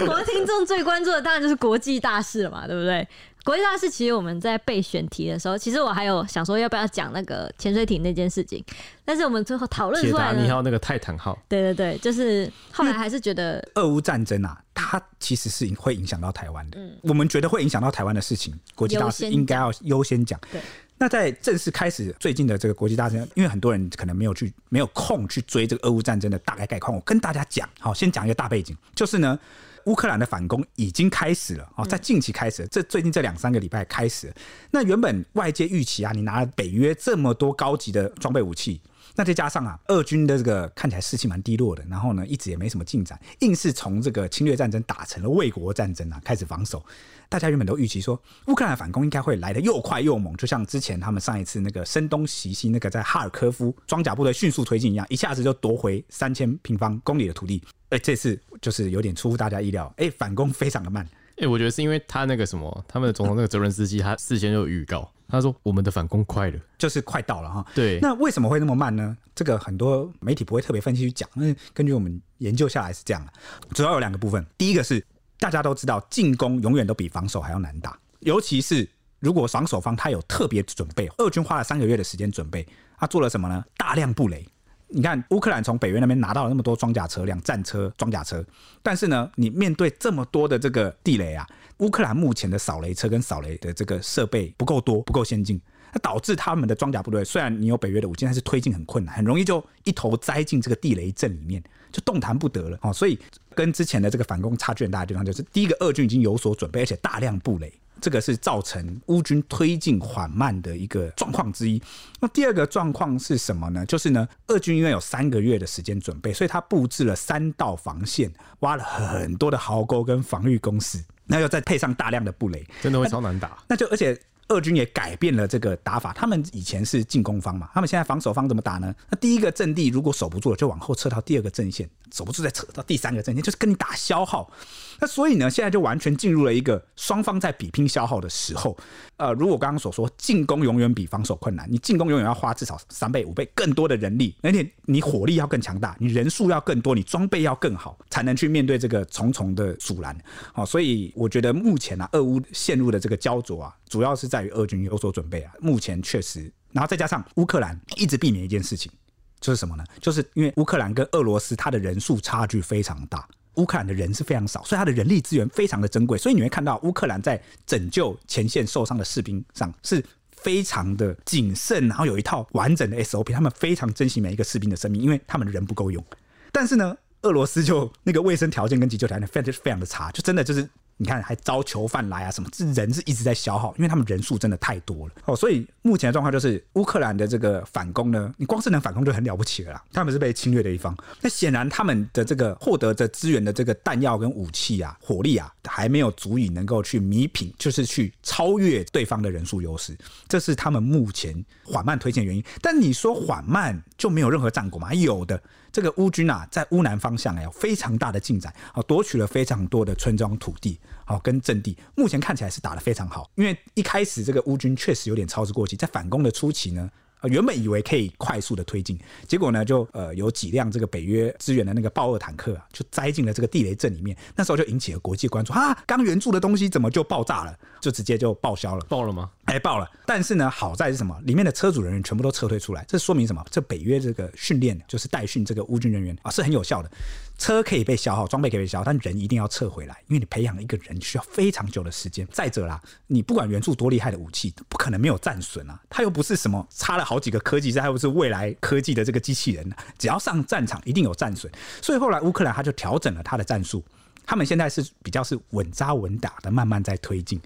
我们听众最关注的当然就是国。国际大事了嘛，对不对？国际大事其实我们在备选题的时候，其实我还有想说要不要讲那个潜水艇那件事情，但是我们最后讨论出来，铁达尼号那个泰坦号，对对对，就是后来还是觉得俄乌战争啊，它其实是会影响到台湾的。嗯，我们觉得会影响到台湾的事情，国际大事应该要优先讲。对，那在正式开始最近的这个国际大事，因为很多人可能没有去没有空去追这个俄乌战争的大概概况，我跟大家讲，好，先讲一个大背景，就是呢。乌克兰的反攻已经开始了哦，在近期开始，这最近这两三个礼拜开始。那原本外界预期啊，你拿了北约这么多高级的装备武器，那再加上啊，俄军的这个看起来士气蛮低落的，然后呢，一直也没什么进展，硬是从这个侵略战争打成了卫国战争啊，开始防守。大家原本都预期说，乌克兰反攻应该会来的又快又猛，就像之前他们上一次那个声东击西，那个在哈尔科夫装甲部队迅速推进一样，一下子就夺回三千平方公里的土地。哎，这次就是有点出乎大家意料，哎，反攻非常的慢。哎，我觉得是因为他那个什么，他们的总统那个泽伦斯基，他事先就有预告，他说我们的反攻快了，就是快到了哈。对，那为什么会那么慢呢？这个很多媒体不会特别分析去讲，那根据我们研究下来是这样的，主要有两个部分，第一个是。大家都知道，进攻永远都比防守还要难打，尤其是如果防守方他有特别准备。俄军花了三个月的时间准备，他做了什么呢？大量布雷。你看，乌克兰从北约那边拿到了那么多装甲车辆、战车、装甲车，但是呢，你面对这么多的这个地雷啊，乌克兰目前的扫雷车跟扫雷的这个设备不够多，不够先进，那导致他们的装甲部队虽然你有北约的武器，但是推进很困难，很容易就一头栽进这个地雷阵里面，就动弹不得了哦，所以。跟之前的这个反攻差距很大的地方，就是第一个，俄军已经有所准备，而且大量布雷，这个是造成乌军推进缓慢的一个状况之一。那第二个状况是什么呢？就是呢，俄军因为有三个月的时间准备，所以他布置了三道防线，挖了很多的壕沟跟防御工事，那又再配上大量的布雷，真的会超难打。那就而且。俄军也改变了这个打法，他们以前是进攻方嘛，他们现在防守方怎么打呢？那第一个阵地如果守不住了，就往后撤到第二个阵线，守不住再撤到第三个阵线，就是跟你打消耗。那所以呢，现在就完全进入了一个双方在比拼消耗的时候。呃，如果刚刚所说，进攻永远比防守困难，你进攻永远要花至少三倍、五倍更多的人力，而且你火力要更强大，你人数要更多，你装备要更好，才能去面对这个重重的阻拦。好，所以我觉得目前啊，俄乌陷入的这个焦灼啊，主要是在于俄军有所准备啊。目前确实，然后再加上乌克兰一直避免一件事情，就是什么呢？就是因为乌克兰跟俄罗斯它的人数差距非常大。乌克兰的人是非常少，所以他的人力资源非常的珍贵，所以你会看到乌克兰在拯救前线受伤的士兵上是非常的谨慎，然后有一套完整的 SOP，他们非常珍惜每一个士兵的生命，因为他们的人不够用。但是呢，俄罗斯就 那个卫生条件跟急救条件非常非常的差，就真的就是。你看，还招囚犯来啊？什么？这人是一直在消耗，因为他们人数真的太多了哦。所以目前的状况就是，乌克兰的这个反攻呢，你光是能反攻就很了不起了啦。他们是被侵略的一方，那显然他们的这个获得的资源的这个弹药跟武器啊、火力啊，还没有足以能够去弥平，就是去超越对方的人数优势。这是他们目前缓慢推进的原因。但你说缓慢就没有任何战果吗？有的。这个乌军啊，在乌南方向有非常大的进展，啊，夺取了非常多的村庄土地，好跟阵地，目前看起来是打得非常好。因为一开始这个乌军确实有点操之过急，在反攻的初期呢。原本以为可以快速的推进，结果呢，就呃有几辆这个北约支援的那个豹二坦克啊，就栽进了这个地雷阵里面。那时候就引起了国际关注啊，刚援助的东西怎么就爆炸了？就直接就报销了，爆了吗？哎，爆了。但是呢，好在是什么？里面的车主人员全部都撤退出来，这说明什么？这北约这个训练就是带训这个乌军人员啊，是很有效的。车可以被消耗，装备可以被消耗，但人一定要撤回来，因为你培养一个人需要非常久的时间。再者啦，你不管援助多厉害的武器，不可能没有战损啊。它又不是什么插了好几个科技，它又不是未来科技的这个机器人，只要上战场一定有战损。所以后来乌克兰他就调整了他的战术，他们现在是比较是稳扎稳打的，慢慢在推进。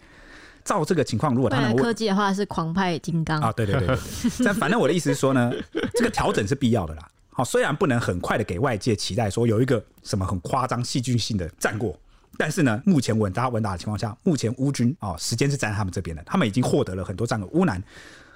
照这个情况，如果他们科技的话是狂派金刚啊，对对对对，对。但反正我的意思是说呢，这个调整是必要的啦。好，虽然不能很快的给外界期待说有一个什么很夸张戏剧性的战果，但是呢，目前稳扎稳打的情况下，目前乌军啊，时间是站在他们这边的，他们已经获得了很多战果。乌南，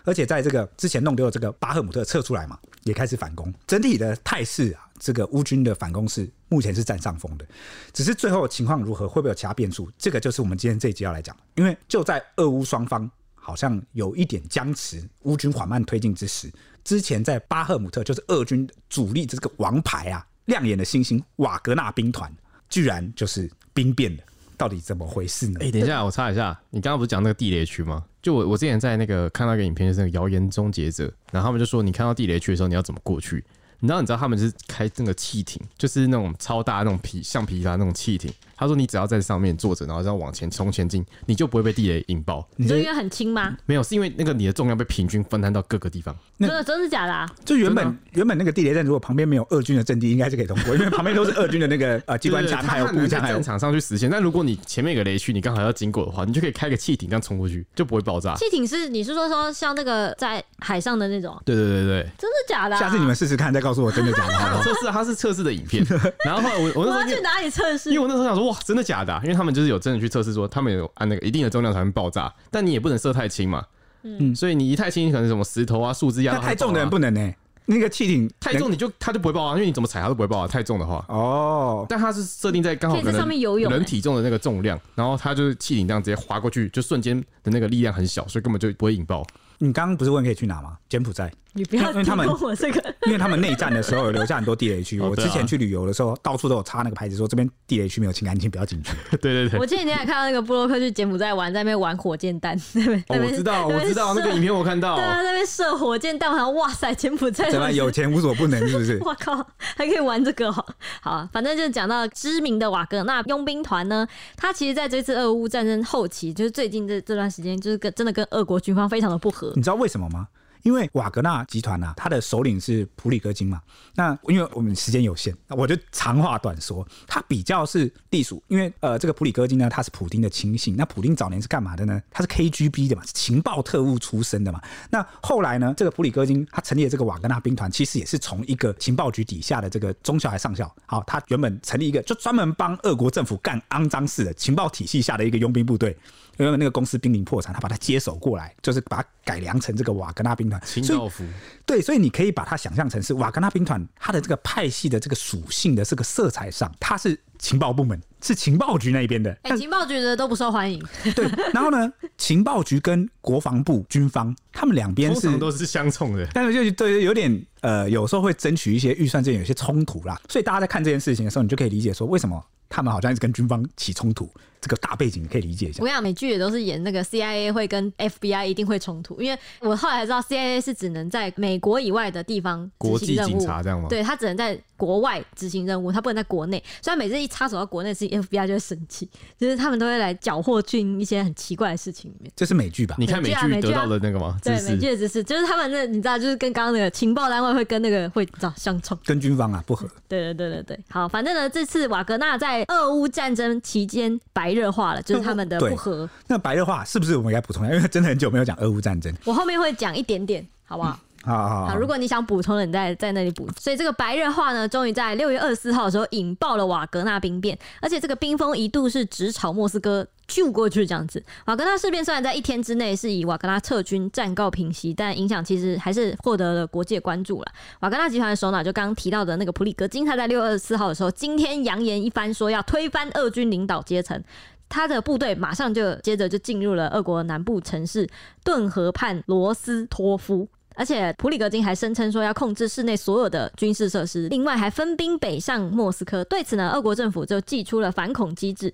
而且在这个之前弄丢的这个巴赫姆特撤出来嘛，也开始反攻。整体的态势啊，这个乌军的反攻是目前是占上风的，只是最后情况如何，会不会有其他变数？这个就是我们今天这一集要来讲，因为就在俄乌双方好像有一点僵持，乌军缓慢推进之时。之前在巴赫姆特，就是俄军主力这个王牌啊，亮眼的星星瓦格纳兵团，居然就是兵变了，到底怎么回事呢？哎、等一下，我插一下，你刚刚不是讲那个地雷区吗？就我我之前在那个看到一个影片，就是那个谣言终结者，然后他们就说，你看到地雷区的时候，你要怎么过去？你知道，你知道他们是开那个汽艇，就是那种超大那种皮橡皮筏那种汽艇。他说：“你只要在上面坐着，然后这样往前冲前进，你就不会被地雷引爆。你说因为很轻吗？没有，是因为那个你的重量被平均分摊到各个地方。真的真的假的啊？就原本原本那个地雷阵，如果旁边没有俄军的阵地，应该是可以通过，因为旁边都是俄军的那个 呃机关枪还有步枪，还有战场上去实现。但如果你前面有个雷区，你刚好要经过的话，你就可以开个汽艇这样冲过去，就不会爆炸。汽艇是你是说说像那个在海上的那种？对对对对，真的假的？下次你们试试看，再告诉我真的假的。测试他是测试的影片，然后后来我我那时候要去哪里测试？因为我那时候想说哇，真的假的啊？因为他们就是有真的去测试说，他们有按那个一定的重量才能爆炸，但你也不能射太轻嘛。嗯，所以你一太轻，可能什么石头啊、树枝压、啊、太重的人不能呢、欸。那个气艇太重，你就它就不会爆啊，因为你怎么踩它都不会爆啊。太重的话，哦，但它是设定在刚好可能人体重的那个重量，然后它就是气艇这样直接滑过去，就瞬间的那个力量很小，所以根本就不会引爆。你刚刚不是问可以去哪吗？柬埔寨。你不要因为他们我这个，因为他们内战的时候有留下很多地雷区。我之前去旅游的时候，到处都有插那个牌子，说这边地雷区没有清干净，不要进去。对对对。我前几天还看到那个布洛克去柬埔寨玩，在那边玩火箭弹，那边。我知道，我知道那个影片我看到。对啊，在那边射火箭弹，好像哇塞，柬埔寨。怎么 有钱无所不能，是不是？我靠，还可以玩这个好，好，反正就是讲到知名的瓦格纳佣兵团呢，他其实在这次俄乌战争后期，就是最近这这段时间，就是跟真的跟俄国军方非常的不合。你知道为什么吗？因为瓦格纳集团呐、啊，他的首领是普里戈金嘛。那因为我们时间有限，我就长话短说。他比较是隶属，因为呃，这个普里戈金呢，他是普丁的亲信。那普丁早年是干嘛的呢？他是 KGB 的嘛，是情报特务出身的嘛。那后来呢，这个普里戈金他成立的这个瓦格纳兵团，其实也是从一个情报局底下的这个中校还上校。好，他原本成立一个就专门帮俄国政府干肮脏事的情报体系下的一个佣兵部队。因为那个公司濒临破产，他把它接手过来，就是把它改良成这个瓦格纳兵团。清道夫。对，所以你可以把它想象成是瓦格纳兵团，它的这个派系的这个属性的这个色彩上，它是情报部门，是情报局那边的。哎、欸，情报局的都不受欢迎。对，然后呢，情报局跟国防部军方，他们两边是都是相冲的，但是就对有点呃，有时候会争取一些预算这边有些冲突啦。所以大家在看这件事情的时候，你就可以理解说为什么。他们好像一直跟军方起冲突，这个大背景你可以理解一下。我跟你讲，美剧也都是演那个 CIA 会跟 FBI 一定会冲突，因为我后来才知道 CIA 是只能在美国以外的地方执行任务，国际警察这样吗？对，他只能在国外执行任务，他不能在国内。所以每次一插手到国内，是 FBI 就会生气，就是他们都会来搅和进一些很奇怪的事情里面。这是美剧吧？你看美剧得到的那个吗？对，美剧的知识就是他们那你知道，就是跟刚刚那个情报单位会跟那个会找相冲，跟军方啊不合。对对对对对，好，反正呢，这次瓦格纳在俄乌战争。期间白热化了，就是他们的不和。那白热化是不是我们应该补充一下？因为真的很久没有讲俄乌战争，我后面会讲一点点，好不好？嗯好好，如果你想补充的，你在在那里补。所以这个白热化呢，终于在六月二十四号的时候引爆了瓦格纳兵变，而且这个兵锋一度是直朝莫斯科就过去这样子。瓦格纳事变虽然在一天之内是以瓦格纳撤军暂告平息，但影响其实还是获得了国际关注了。瓦格纳集团的首脑就刚刚提到的那个普里格金，他在六月二十四号的时候，今天扬言一番说要推翻俄军领导阶层，他的部队马上就接着就进入了俄国南部城市顿河畔罗斯托夫。而且普里格金还声称说要控制室内所有的军事设施，另外还分兵北上莫斯科。对此呢，俄国政府就祭出了反恐机制。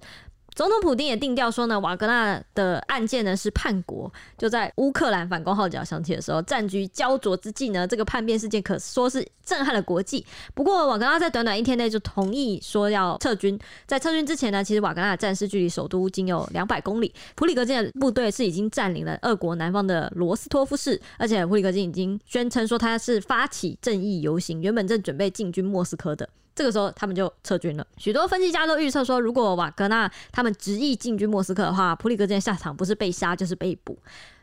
总统普丁也定调说呢，瓦格纳的案件呢是叛国。就在乌克兰反攻号角响起的时候，战局焦灼之际呢，这个叛变事件可说是震撼了国际。不过，瓦格纳在短短一天内就同意说要撤军。在撤军之前呢，其实瓦格纳的战事距离首都仅有两百公里。普里格金的部队是已经占领了俄国南方的罗斯托夫市，而且普里格金已经宣称说他是发起正义游行，原本正准备进军莫斯科的。这个时候，他们就撤军了。许多分析家都预测说，如果瓦格纳他们执意进军莫斯科的话，普里格金下场不是被杀就是被捕。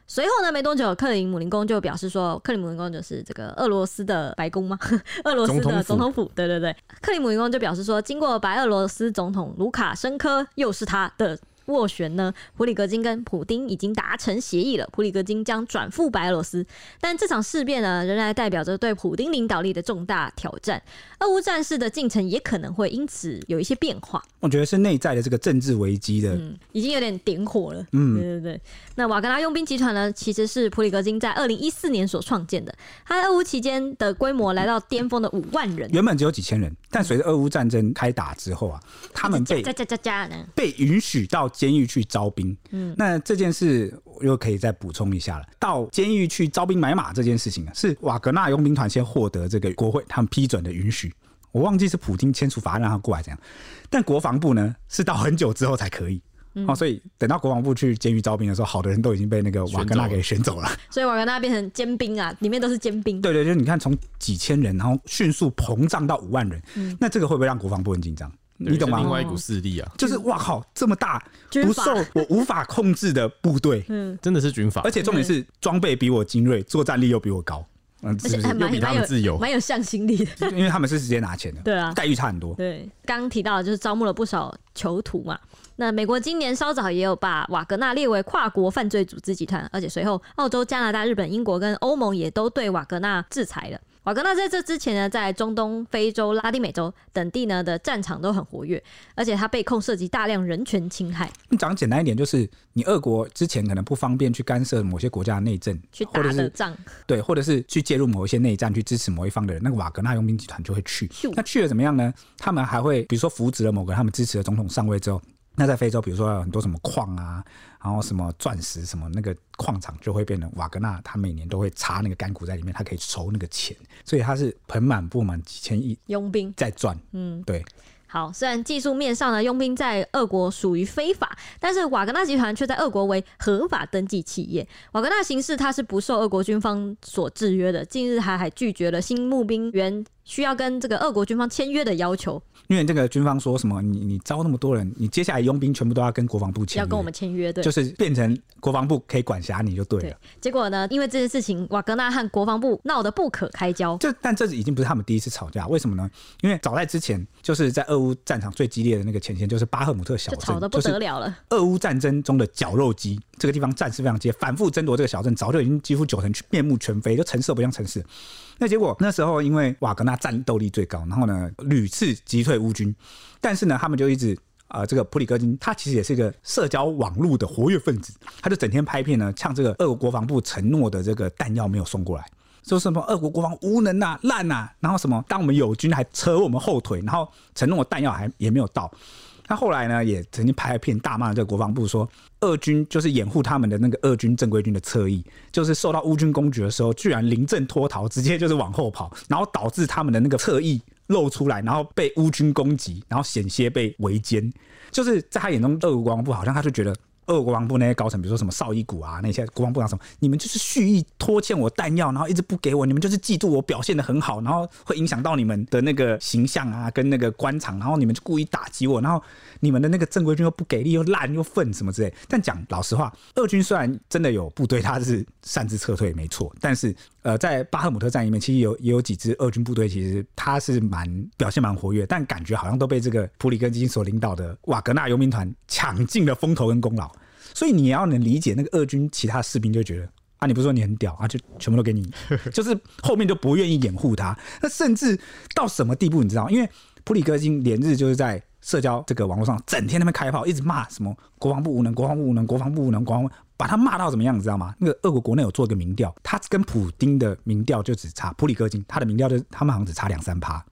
随后呢，没多久，克里姆林宫就表示说，克里姆林宫就是这个俄罗斯的白宫吗？俄罗斯的总统府。对对对，克里姆林宫就表示说，经过白俄罗斯总统卢卡申科，又是他的。斡旋呢，普里格金跟普丁已经达成协议了，普里格金将转赴白俄罗斯，但这场事变呢，仍然代表着对普丁领导力的重大挑战。俄乌战事的进程也可能会因此有一些变化。我觉得是内在的这个政治危机的，嗯，已经有点点火了。嗯，对对对。那瓦格纳佣兵集团呢，其实是普里格金在二零一四年所创建的，他在俄乌期间的规模来到巅峰的五万人，原本只有几千人，但随着俄乌战争开打之后啊，他们被加加加加呢，被允许到。监狱去招兵，嗯，那这件事我又可以再补充一下了。到监狱去招兵买马这件事情啊，是瓦格纳佣兵团先获得这个国会他们批准的允许。我忘记是普京签署法案让他过来这样，但国防部呢是到很久之后才可以。哦，所以等到国防部去监狱招兵的时候，好的人都已经被那个瓦格纳给选走了。所以瓦格纳变成尖兵啊，里面都是尖兵。对对，就是你看从几千人，然后迅速膨胀到五万人，嗯，那这个会不会让国防部很紧张？你懂吗？另外一股势力啊，就是哇靠，这么大不受我无法控制的部队，嗯，真的是军阀，而且重点是装备比我精锐，作战力又比我高，嗯，而且还比他们自由，蛮有向心力的，因为他们是直接拿钱的，对啊，待遇差很多。对，刚刚提到的就是招募了不少囚徒嘛。那美国今年稍早也有把瓦格纳列为跨国犯罪组织集团，而且随后澳洲、加拿大、日本、英国跟欧盟也都对瓦格纳制裁了。瓦格纳在这之前呢，在中东、非洲、拉丁美洲等地呢的战场都很活跃，而且他被控涉及大量人权侵害。你讲简单一点，就是你俄国之前可能不方便去干涉某些国家的内政，去打的仗，对，或者是去介入某一些内战，去支持某一方的人，那个瓦格纳佣兵集团就会去。那去了怎么样呢？他们还会比如说扶植了某个他们支持的总统上位之后。那在非洲，比如说有很多什么矿啊，然后什么钻石什么那个矿场就会变成瓦格纳，他每年都会插那个干股在里面，他可以筹那个钱，所以他是盆满钵满几千亿佣兵在赚。嗯，对。好，虽然技术面上呢，佣兵在俄国属于非法，但是瓦格纳集团却在俄国为合法登记企业。瓦格纳形式它是不受俄国军方所制约的，近日还还拒绝了新募兵员。需要跟这个俄国军方签约的要求。因为这个军方说什么，你你招那么多人，你接下来佣兵全部都要跟国防部签约，要跟我们签约，对，就是变成国防部可以管辖你就对了。对，结果呢，因为这件事情，瓦格纳和国防部闹得不可开交。就但这已经不是他们第一次吵架，为什么呢？因为早在之前，就是在俄乌战场最激烈的那个前线，就是巴赫姆特小镇，吵得不得了了。俄乌战争中的绞肉机，这个地方战事非常激烈，反复争夺这个小镇，早就已经几乎九成面目全非，就成色不像成事。那结果那时候，因为瓦格纳战斗力最高，然后呢屡次击退乌军，但是呢他们就一直啊、呃，这个普里戈金他其实也是一个社交网络的活跃分子，他就整天拍片呢，呛这个俄国国防部承诺的这个弹药没有送过来，说什么俄国国防无能啊、烂啊，然后什么当我们友军还扯我们后腿，然后承诺的弹药还也没有到。他后来呢，也曾经拍了片大骂这个国防部，说俄军就是掩护他们的那个俄军正规军的侧翼，就是受到乌军攻击的时候，居然临阵脱逃，直接就是往后跑，然后导致他们的那个侧翼露出来，然后被乌军攻击，然后险些被围歼。就是在他眼中，俄国国防部好像他就觉得。俄国防部那些高层，比如说什么绍伊古啊，那些国防部长什么，你们就是蓄意拖欠我弹药，然后一直不给我，你们就是嫉妒我表现的很好，然后会影响到你们的那个形象啊，跟那个官场，然后你们就故意打击我，然后你们的那个正规军又不给力，又烂又愤什么之类。但讲老实话，俄军虽然真的有部队，他是擅自撤退没错，但是呃，在巴赫姆特战里面，其实有也有几支俄军部队，其实他是蛮表现蛮活跃，但感觉好像都被这个普里戈金所领导的瓦格纳游民团 抢尽了风头跟功劳。所以你也要能理解那个俄军其他士兵就觉得啊，你不是说你很屌啊，就全部都给你，就是后面就不愿意掩护他。那甚至到什么地步，你知道？因为普里戈金连日就是在社交这个网络上整天那边开炮，一直骂什么国防部无能，国防部无能，国防部无能，国防部把他骂到怎么样，你知道吗？那个俄国国内有做一个民调，他跟普丁的民调就只差普里戈金，他的民调就他们好像只差两三趴。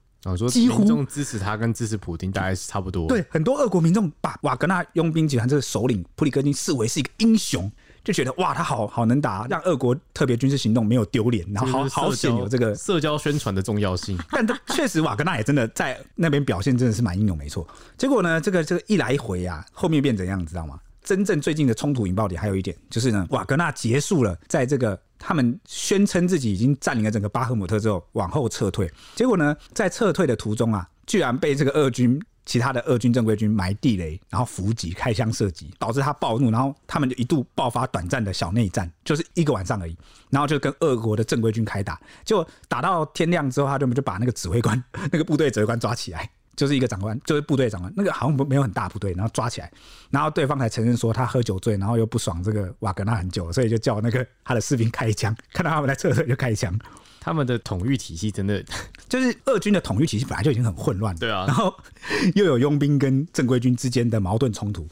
几乎民众支持他跟支持普丁大概是差不多。对，很多俄国民众把瓦格纳佣兵集团这个首领普里戈金视为是一个英雄，就觉得哇，他好好能打，让俄国特别军事行动没有丢脸，然后好好显有这个社交宣传的重要性。但他确实瓦格纳也真的在那边表现真的是蛮英勇，没错。结果呢，这个这个一来一回啊，后面变怎样，你知道吗？真正最近的冲突引爆点还有一点，就是呢，瓦格纳结束了在这个。他们宣称自己已经占领了整个巴赫姆特之后，往后撤退。结果呢，在撤退的途中啊，居然被这个俄军其他的俄军正规军埋地雷，然后伏击、开枪射击，导致他暴怒，然后他们就一度爆发短暂的小内战，就是一个晚上而已。然后就跟俄国的正规军开打，结果打到天亮之后，他就就把那个指挥官、那个部队指挥官抓起来。就是一个长官，就是部队长官，那个好像没有很大部队，然后抓起来，然后对方才承认说他喝酒醉，然后又不爽这个瓦格纳很久，所以就叫那个他的士兵开枪，看到他们在撤退就开枪。他们的统御体系真的就是俄军的统御体系本来就已经很混乱，对啊，然后又有佣兵跟正规军之间的矛盾冲突。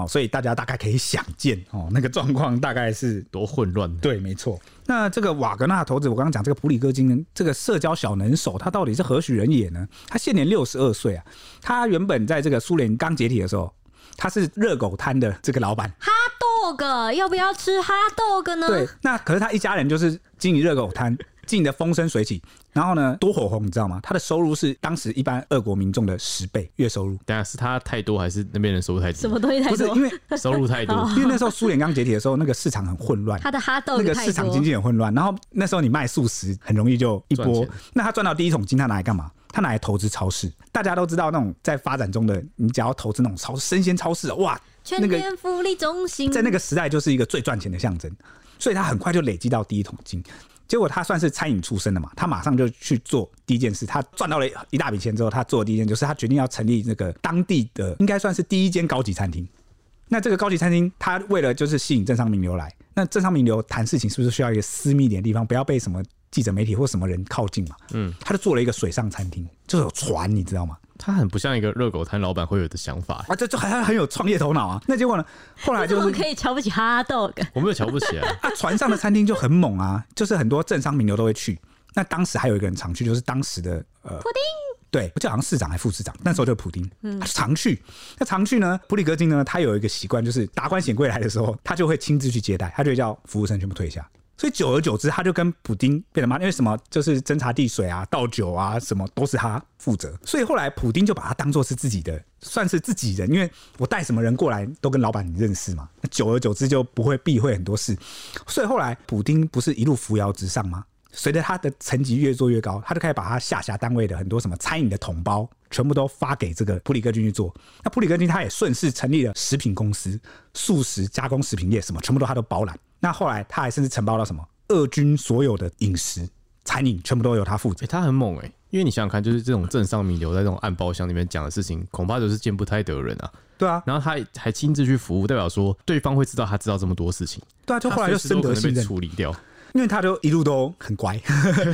好，所以大家大概可以想见哦，那个状况大概是 多混乱。对，没错。那这个瓦格纳头子，我刚刚讲这个普里戈金，这个社交小能手，他到底是何许人也呢？他现年六十二岁啊。他原本在这个苏联刚解体的时候，他是热狗摊的这个老板。哈 dog 要不要吃哈 dog 呢？对，那可是他一家人就是经营热狗摊。进的风生水起，然后呢，多火红，你知道吗？他的收入是当时一般俄国民众的十倍月收入。等下是他太多，还是那边人收入太多？什么东西太多？不是因为收入太多，因为那时候苏联刚解体的时候，那个市场很混乱，他的哈豆那个市场经济很混乱。然后那时候你卖素食很容易就一波。那他赚到第一桶金，他拿来干嘛？他拿来投资超市。大家都知道那种在发展中的，你只要投资那种超生鲜超市，哇，全联福利中心，在那个时代就是一个最赚钱的象征。所以他很快就累积到第一桶金。结果他算是餐饮出身的嘛，他马上就去做第一件事。他赚到了一大笔钱之后，他做的第一件就是他决定要成立那个当地的应该算是第一间高级餐厅。那这个高级餐厅，他为了就是吸引政商名流来，那政商名流谈事情是不是需要一个私密点的地方，不要被什么记者媒体或什么人靠近嘛？嗯，他就做了一个水上餐厅，就是有船，你知道吗？他很不像一个热狗摊老板会有的想法啊，这这还很有创业头脑啊。那结果呢？后来就是可以瞧不起哈 dog，我没有瞧不起啊。啊，船上的餐厅就很猛啊，就是很多政商名流都会去。那当时还有一个人常去，就是当时的呃普丁，对，就好像市长还副市长，那时候就是普丁，他常去。那常去呢，普里戈金呢，他有一个习惯，就是达官显贵来的时候，他就会亲自去接待，他就会叫服务生全部退下。所以久而久之，他就跟普丁变得嘛，因为什么，就是斟茶递水啊、倒酒啊，什么都是他负责。所以后来普丁就把他当做是自己的，算是自己人。因为我带什么人过来，都跟老板认识嘛。久而久之就不会避讳很多事。所以后来普丁不是一路扶摇直上吗？随着他的层级越做越高，他就开始把他下辖单位的很多什么餐饮的统包，全部都发给这个普里戈军去做。那普里戈军他也顺势成立了食品公司、素食加工食品业，什么全部都他都包揽。那后来他还甚至承包了什么俄军所有的饮食、餐饮，全部都由他负责。欸，他很猛哎，欸，因为你想想看，就是这种政商名流在这种暗包厢里面讲的事情，恐怕都是见不太得人啊。对啊，然后他还亲自去服务，代表说对方会知道他知道这么多事情。对啊，就后来就深得信任，处理掉。因为他就一路都很乖。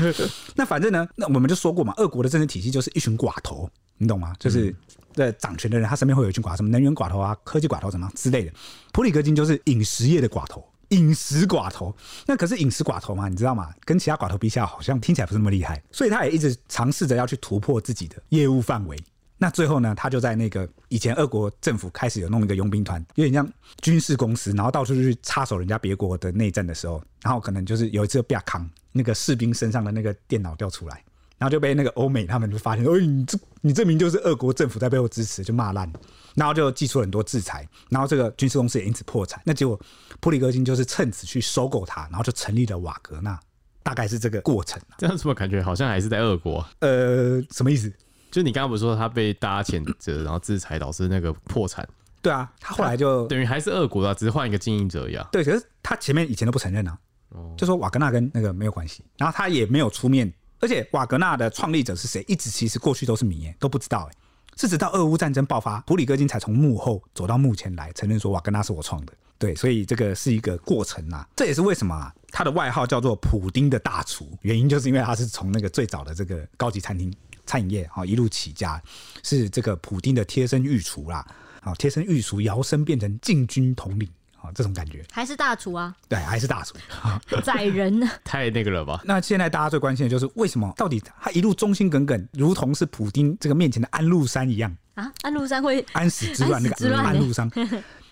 那反正呢，那我们就说过嘛，俄国的政治体系就是一群寡头，你懂吗？就是在掌权的人，他身边会有一群寡头，什么能源寡头啊、科技寡头什么之类的。普里戈金就是饮食业的寡头，饮食寡头。那可是饮食寡头嘛，你知道吗？跟其他寡头比起来，好像听起来不是那么厉害。所以他也一直尝试着要去突破自己的业务范围。那最后呢，他就在那个以前俄国政府开始有弄一个佣兵团，有点像军事公司，然后到处去插手人家别国的内政的时候，然后可能就是有一次被扛那个士兵身上的那个电脑掉出来，然后就被那个欧美他们就发现，哎，你这你证明就是俄国政府在背后支持，就骂烂，然后就寄出很多制裁，然后这个军事公司也因此破产。那结果普里戈金就是趁此去收购他，然后就成立了瓦格纳，大概是这个过程。这样怎么感觉好像还是在俄国？呃，什么意思？就你刚刚不是说他被大家谴责，然后制裁导致那个破产？对啊，他后来就等于还是俄国的，只是换一个经营者一样。对，可是他前面以前都不承认啊，哦、就说瓦格纳跟那个没有关系，然后他也没有出面，而且瓦格纳的创立者是谁，一直其实过去都是谜，都不知道哎，是直到俄乌战争爆发，普里戈金才从幕后走到幕前来承认说瓦格纳是我创的。对，所以这个是一个过程啊，这也是为什么啊，他的外号叫做普丁的大厨，原因就是因为他是从那个最早的这个高级餐厅。餐饮业啊，一路起家，是这个普丁的贴身御厨啦，啊，贴身御厨摇身变成禁军统领啊，这种感觉还是大厨啊？对，还是大厨，宰人呢？太那个了吧？那现在大家最关心的就是为什么？到底他一路忠心耿耿，如同是普丁这个面前的安禄山一样啊？安禄山会安史之乱那个安禄山，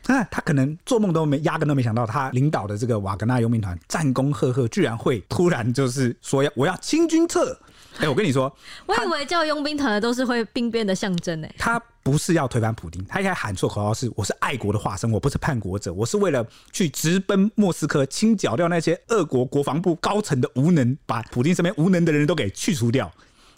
那他可能做梦都没压根都没想到，他领导的这个瓦格纳佣兵团战功赫赫，居然会突然就是说要我要清君侧。哎、欸，我跟你说，我以为叫佣兵团的都是会兵变的象征呢。他不是要推翻普丁，他应该喊错口号是：我是爱国的化身，我不是叛国者，我是为了去直奔莫斯科，清剿掉那些俄国国防部高层的无能，把普丁身边无能的人都给去除掉。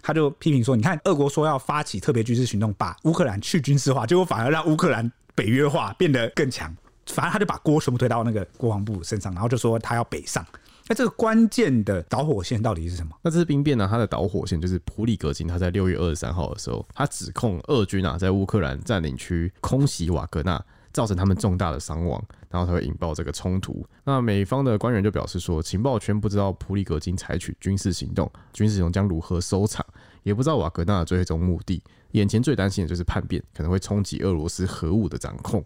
他就批评说：你看，俄国说要发起特别军事行动，把乌克兰去军事化，结果反而让乌克兰北约化变得更强。反正他就把锅全部推到那个国防部身上，然后就说他要北上。那这个关键的导火线到底是什么？那这次兵变呢？它的导火线就是普里戈金，他在六月二十三号的时候，他指控俄军啊在乌克兰占领区空袭瓦格纳，造成他们重大的伤亡，然后才会引爆这个冲突。那美方的官员就表示说，情报圈不知道普里戈金采取军事行动，军事行动将如何收场，也不知道瓦格纳的最终目的。眼前最担心的就是叛变可能会冲击俄罗斯核武的掌控。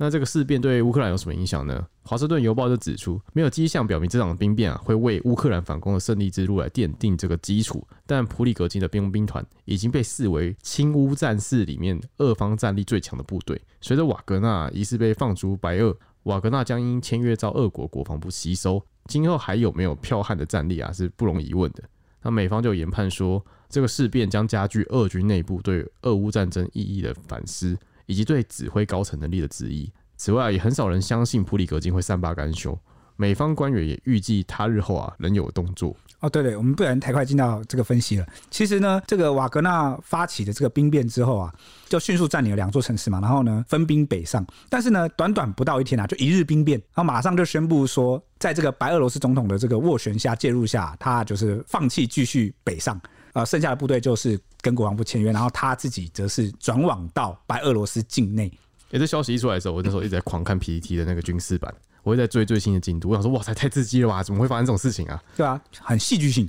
那这个事变对乌克兰有什么影响呢？华盛顿邮报就指出，没有迹象表明这场兵变啊会为乌克兰反攻的胜利之路来奠定这个基础。但普里戈金的兵兵团已经被视为亲乌战事里面俄方战力最强的部队。随着瓦格纳疑似被放逐白俄，瓦格纳将因签约遭俄国国防部吸收，今后还有没有剽悍的战力啊是不容疑问的。那美方就研判说，这个事变将加剧俄军内部对俄乌战争意义的反思。以及对指挥高层能力的质疑。此外，也很少人相信普里戈金会善罢甘休。美方官员也预计他日后啊仍有动作。哦，对对，我们不然太快进到这个分析了。其实呢，这个瓦格纳发起的这个兵变之后啊，就迅速占领了两座城市嘛，然后呢分兵北上。但是呢，短短不到一天啊，就一日兵变，然后马上就宣布说，在这个白俄罗斯总统的这个斡旋下介入下，他就是放弃继续北上。呃，剩下的部队就是跟国防部签约，然后他自己则是转往到白俄罗斯境内。哎，这消息一出来的时候，我那时候一直在狂看 PPT 的那个军事版，我会在追最新的进度。我想说，哇塞，太刺激了吧？怎么会发生这种事情啊？对啊，很戏剧性。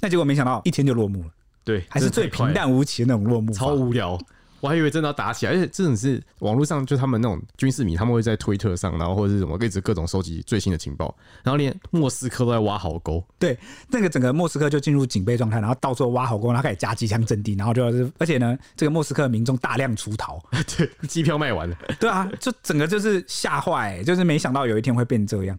那结果没想到一天就落幕了。对，还是最平淡无奇的那种落幕，超无聊。我还以为真的要打起来，而且这种是网络上就他们那种军事迷，他们会在推特上，然后或者是什么，一直各种收集最新的情报，然后连莫斯科都在挖壕沟。对，那个整个莫斯科就进入警备状态，然后到处挖壕沟，然后开始加机枪阵地，然后就是，而且呢，这个莫斯科民众大量出逃，对，机票卖完了。对啊，就整个就是吓坏，就是没想到有一天会变这样。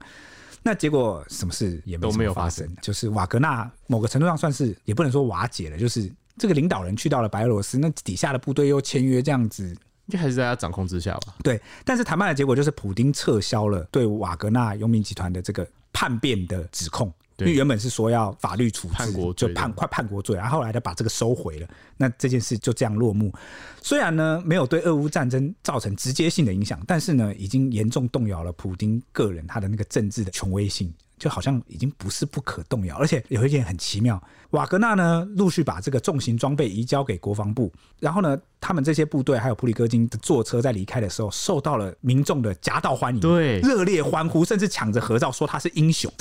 那结果什么事也没都没有发生，就是瓦格纳某个程度上算是也不能说瓦解了，就是。这个领导人去到了白俄罗斯，那底下的部队又签约，这样子，应该还是在他掌控之下吧？对。但是谈判的结果就是，普丁撤销了对瓦格纳佣兵集团的这个叛变的指控。因为原本是说要法律处置，叛国就叛快叛国罪，然后后来他把这个收回了。那这件事就这样落幕。虽然呢没有对俄乌战争造成直接性的影响，但是呢已经严重动摇了普丁个人他的那个政治的权威性。就好像已经不是不可动摇，而且有一点很奇妙，瓦格纳呢陆续把这个重型装备移交给国防部，然后呢，他们这些部队还有普里戈金的坐车在离开的时候，受到了民众的夹道欢迎，对，热烈欢呼，甚至抢着合照，说他是英雄。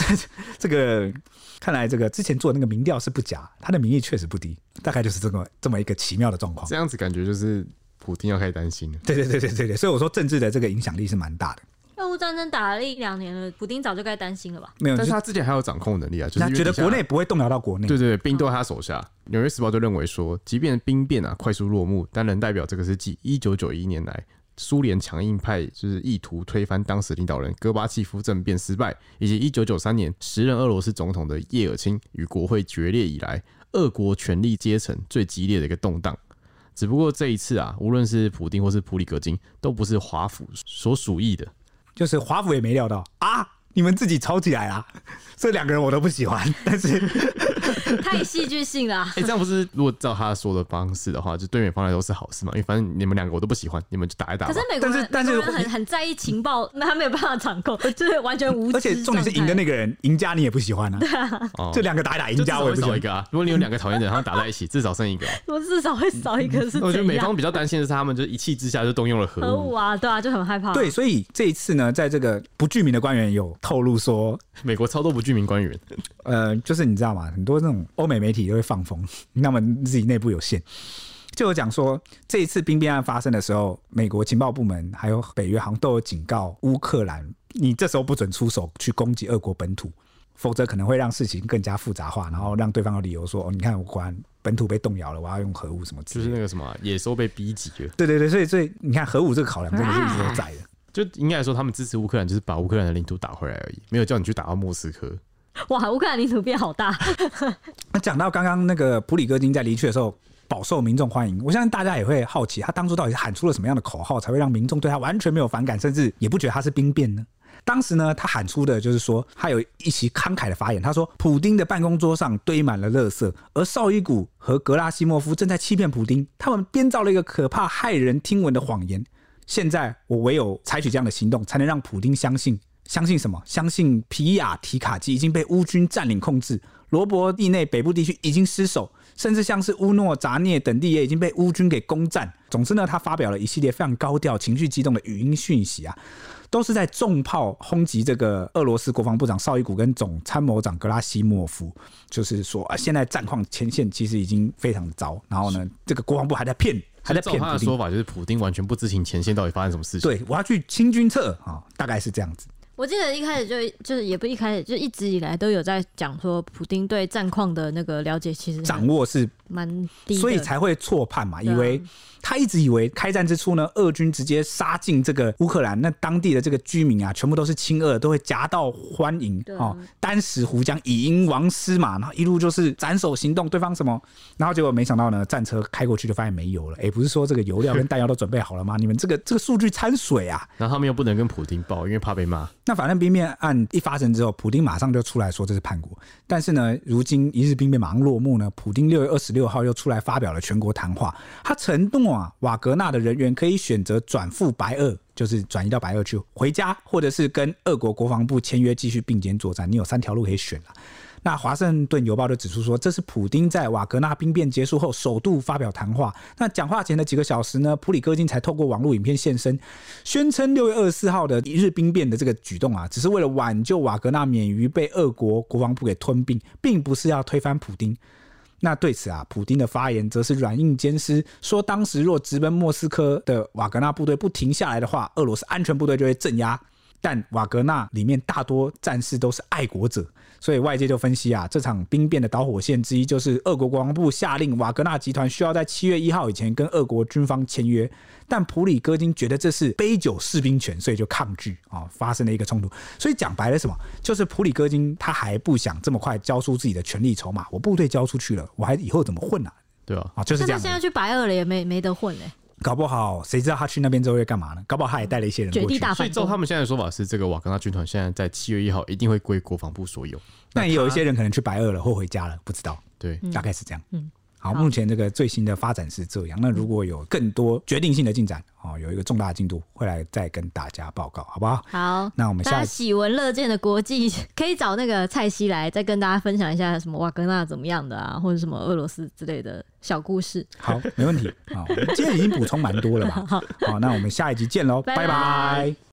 这个看来，这个之前做的那个民调是不假，他的民意确实不低，大概就是这么这么一个奇妙的状况。这样子感觉就是普丁要开始担心了。对对对对对对，所以我说政治的这个影响力是蛮大的。俄乌战争打了一两年了，普丁早就该担心了吧？没有，但是他之前还有掌控能力啊，就是他觉得国内不会动摇到国内。对对对，兵都在他手下。纽约时报就认为说，即便兵变啊快速落幕，但仍代表这个是继一九九一年来苏联强硬派就是意图推翻当时领导人戈巴契夫政变失败，以及一九九三年时任俄罗斯总统的叶尔钦与国会决裂以来，俄国权力阶层最激烈的一个动荡。只不过这一次啊，无论是普丁或是普里格金，都不是华府所属意的。就是华府也没料到。啊，你们自己吵起来啦！这两个人我都不喜欢，但是 太戏剧性了。哎、欸，这样不是如果照他说的方式的话，就对美方来说是好事嘛？因为反正你们两个我都不喜欢，你们就打一打。可是美国人，但是但是很很在意情报，那他没有办法掌控，就是完全无。而且重点是赢的那个人，赢家你也不喜欢啊。对啊，这两个打一打，赢家我也不喜欢一个啊。如果你有两个讨厌的人，他们打在一起，至少剩一个。我至少会少一个是。我觉得美方比较担心的是，他们就一气之下就动用了核武。核武啊，对啊，就很害怕。对，所以这一次呢，在这个不具名的官员有透露说，美国超多不具名官员。呃，就是你知道吗？很多那种欧美媒体都会放风，那么自己内部有限，就有讲说，这一次兵变案发生的时候，美国情报部门还有北约好像都有警告乌克兰，你这时候不准出手去攻击俄国本土，否则可能会让事情更加复杂化，然后让对方有理由说，哦，你看我果然本土被动摇了，我要用核武什么，就是那个什么野兽被逼急了。对对对，所以所以你看核武这个考量真的是一直都在的，就应该来说，他们支持乌克兰就是把乌克兰的领土打回来而已，没有叫你去打到莫斯科。哇，乌克兰领土变好大。那讲到刚刚那个普里戈金在离去的时候饱受民众欢迎，我相信大家也会好奇，他当初到底是喊出了什么样的口号，才会让民众对他完全没有反感，甚至也不觉得他是兵变呢？当时呢，他喊出的就是说，他有一席慷慨的发言，他说：“普丁的办公桌上堆满了垃圾，而绍伊古和格拉西莫夫正在欺骗普丁，他们编造了一个可怕、骇人听闻的谎言。现在我唯有采取这样的行动，才能让普丁相信。”相信什么？相信皮亚提卡基已经被乌军占领控制，罗伯蒂内北部地区已经失守，甚至像是乌诺扎涅等地也已经被乌军给攻占。总之呢，他发表了一系列非常高调、情绪激动的语音讯息啊，都是在重炮轰击这个俄罗斯国防部长绍伊古跟总参谋长格拉西莫夫，就是说啊，现在战况前线其实已经非常糟，然后呢，这个国防部还在骗，还在骗。他的说法就是普丁完全不知情前线到底发生什么事情。对，我要去清军侧啊，大概是这样子。我记得一开始就就是也不一开始就一直以来都有在讲说，普丁对战况的那个了解其实掌握是蛮低，所以才会错判嘛，以为。他一直以为开战之初呢，俄军直接杀进这个乌克兰，那当地的这个居民啊，全部都是亲俄，都会夹道欢迎哦，单石湖江以迎王师嘛，然后一路就是斩首行动，对方什么，然后结果没想到呢，战车开过去就发现没油了，哎，不是说这个油料跟弹药都准备好了吗？你们这个这个数据掺水啊！然后他们又不能跟普丁报，因为怕被骂。那反正兵变案一发生之后，普丁马上就出来说这是叛国，但是呢，如今一日兵变马上落幕呢，普丁六月二十六六号又出来发表了全国谈话，他承诺啊。瓦格纳的人员可以选择转赴白俄，就是转移到白俄去回家，或者是跟俄国国防部签约继续并肩作战。你有三条路可以选了。那华盛顿邮报就指出说，这是普丁在瓦格纳兵变结束后首度发表谈话。那讲话前的几个小时呢，普里戈金才透过网络影片现身，宣称六月二十四号的一日兵变的这个举动啊，只是为了挽救瓦格纳免于被俄国国防部给吞并，并不是要推翻普丁。那对此啊，普京的发言则是软硬兼施，说当时若直奔莫斯科的瓦格纳部队不停下来的话，俄罗斯安全部队就会镇压。但瓦格纳里面大多战士都是爱国者，所以外界就分析啊，这场兵变的导火线之一就是俄国国防部下令瓦格纳集团需要在七月一号以前跟俄国军方签约。但普里戈金觉得这是杯酒释兵权，所以就抗拒啊，发生了一个冲突。所以讲白了什么，就是普里戈金他还不想这么快交出自己的权力筹码。我部队交出去了，我还以后怎么混啊？对啊，啊，就是这样。现在去白俄了也没没得混嘞。搞不好谁知道他去那边之后会干嘛呢？搞不好他也带了一些人过去。所以照他们现在的说法是，这个瓦格纳军团现在在七月一号一定会归国防部所有。但也有一些人可能去白俄了或回家了，不知道。对，大概是这样。嗯。好，目前这个最新的发展是这样。那如果有更多决定性的进展，哦，有一个重大的进度，会来再跟大家报告，好不好？好，那我们下喜闻乐见的国际可以找那个蔡西来，再跟大家分享一下什么瓦格纳怎么样的啊，或者什么俄罗斯之类的小故事。好，没问题。好，今天已经补充蛮多了吧？好，那我们下一集见喽，拜拜。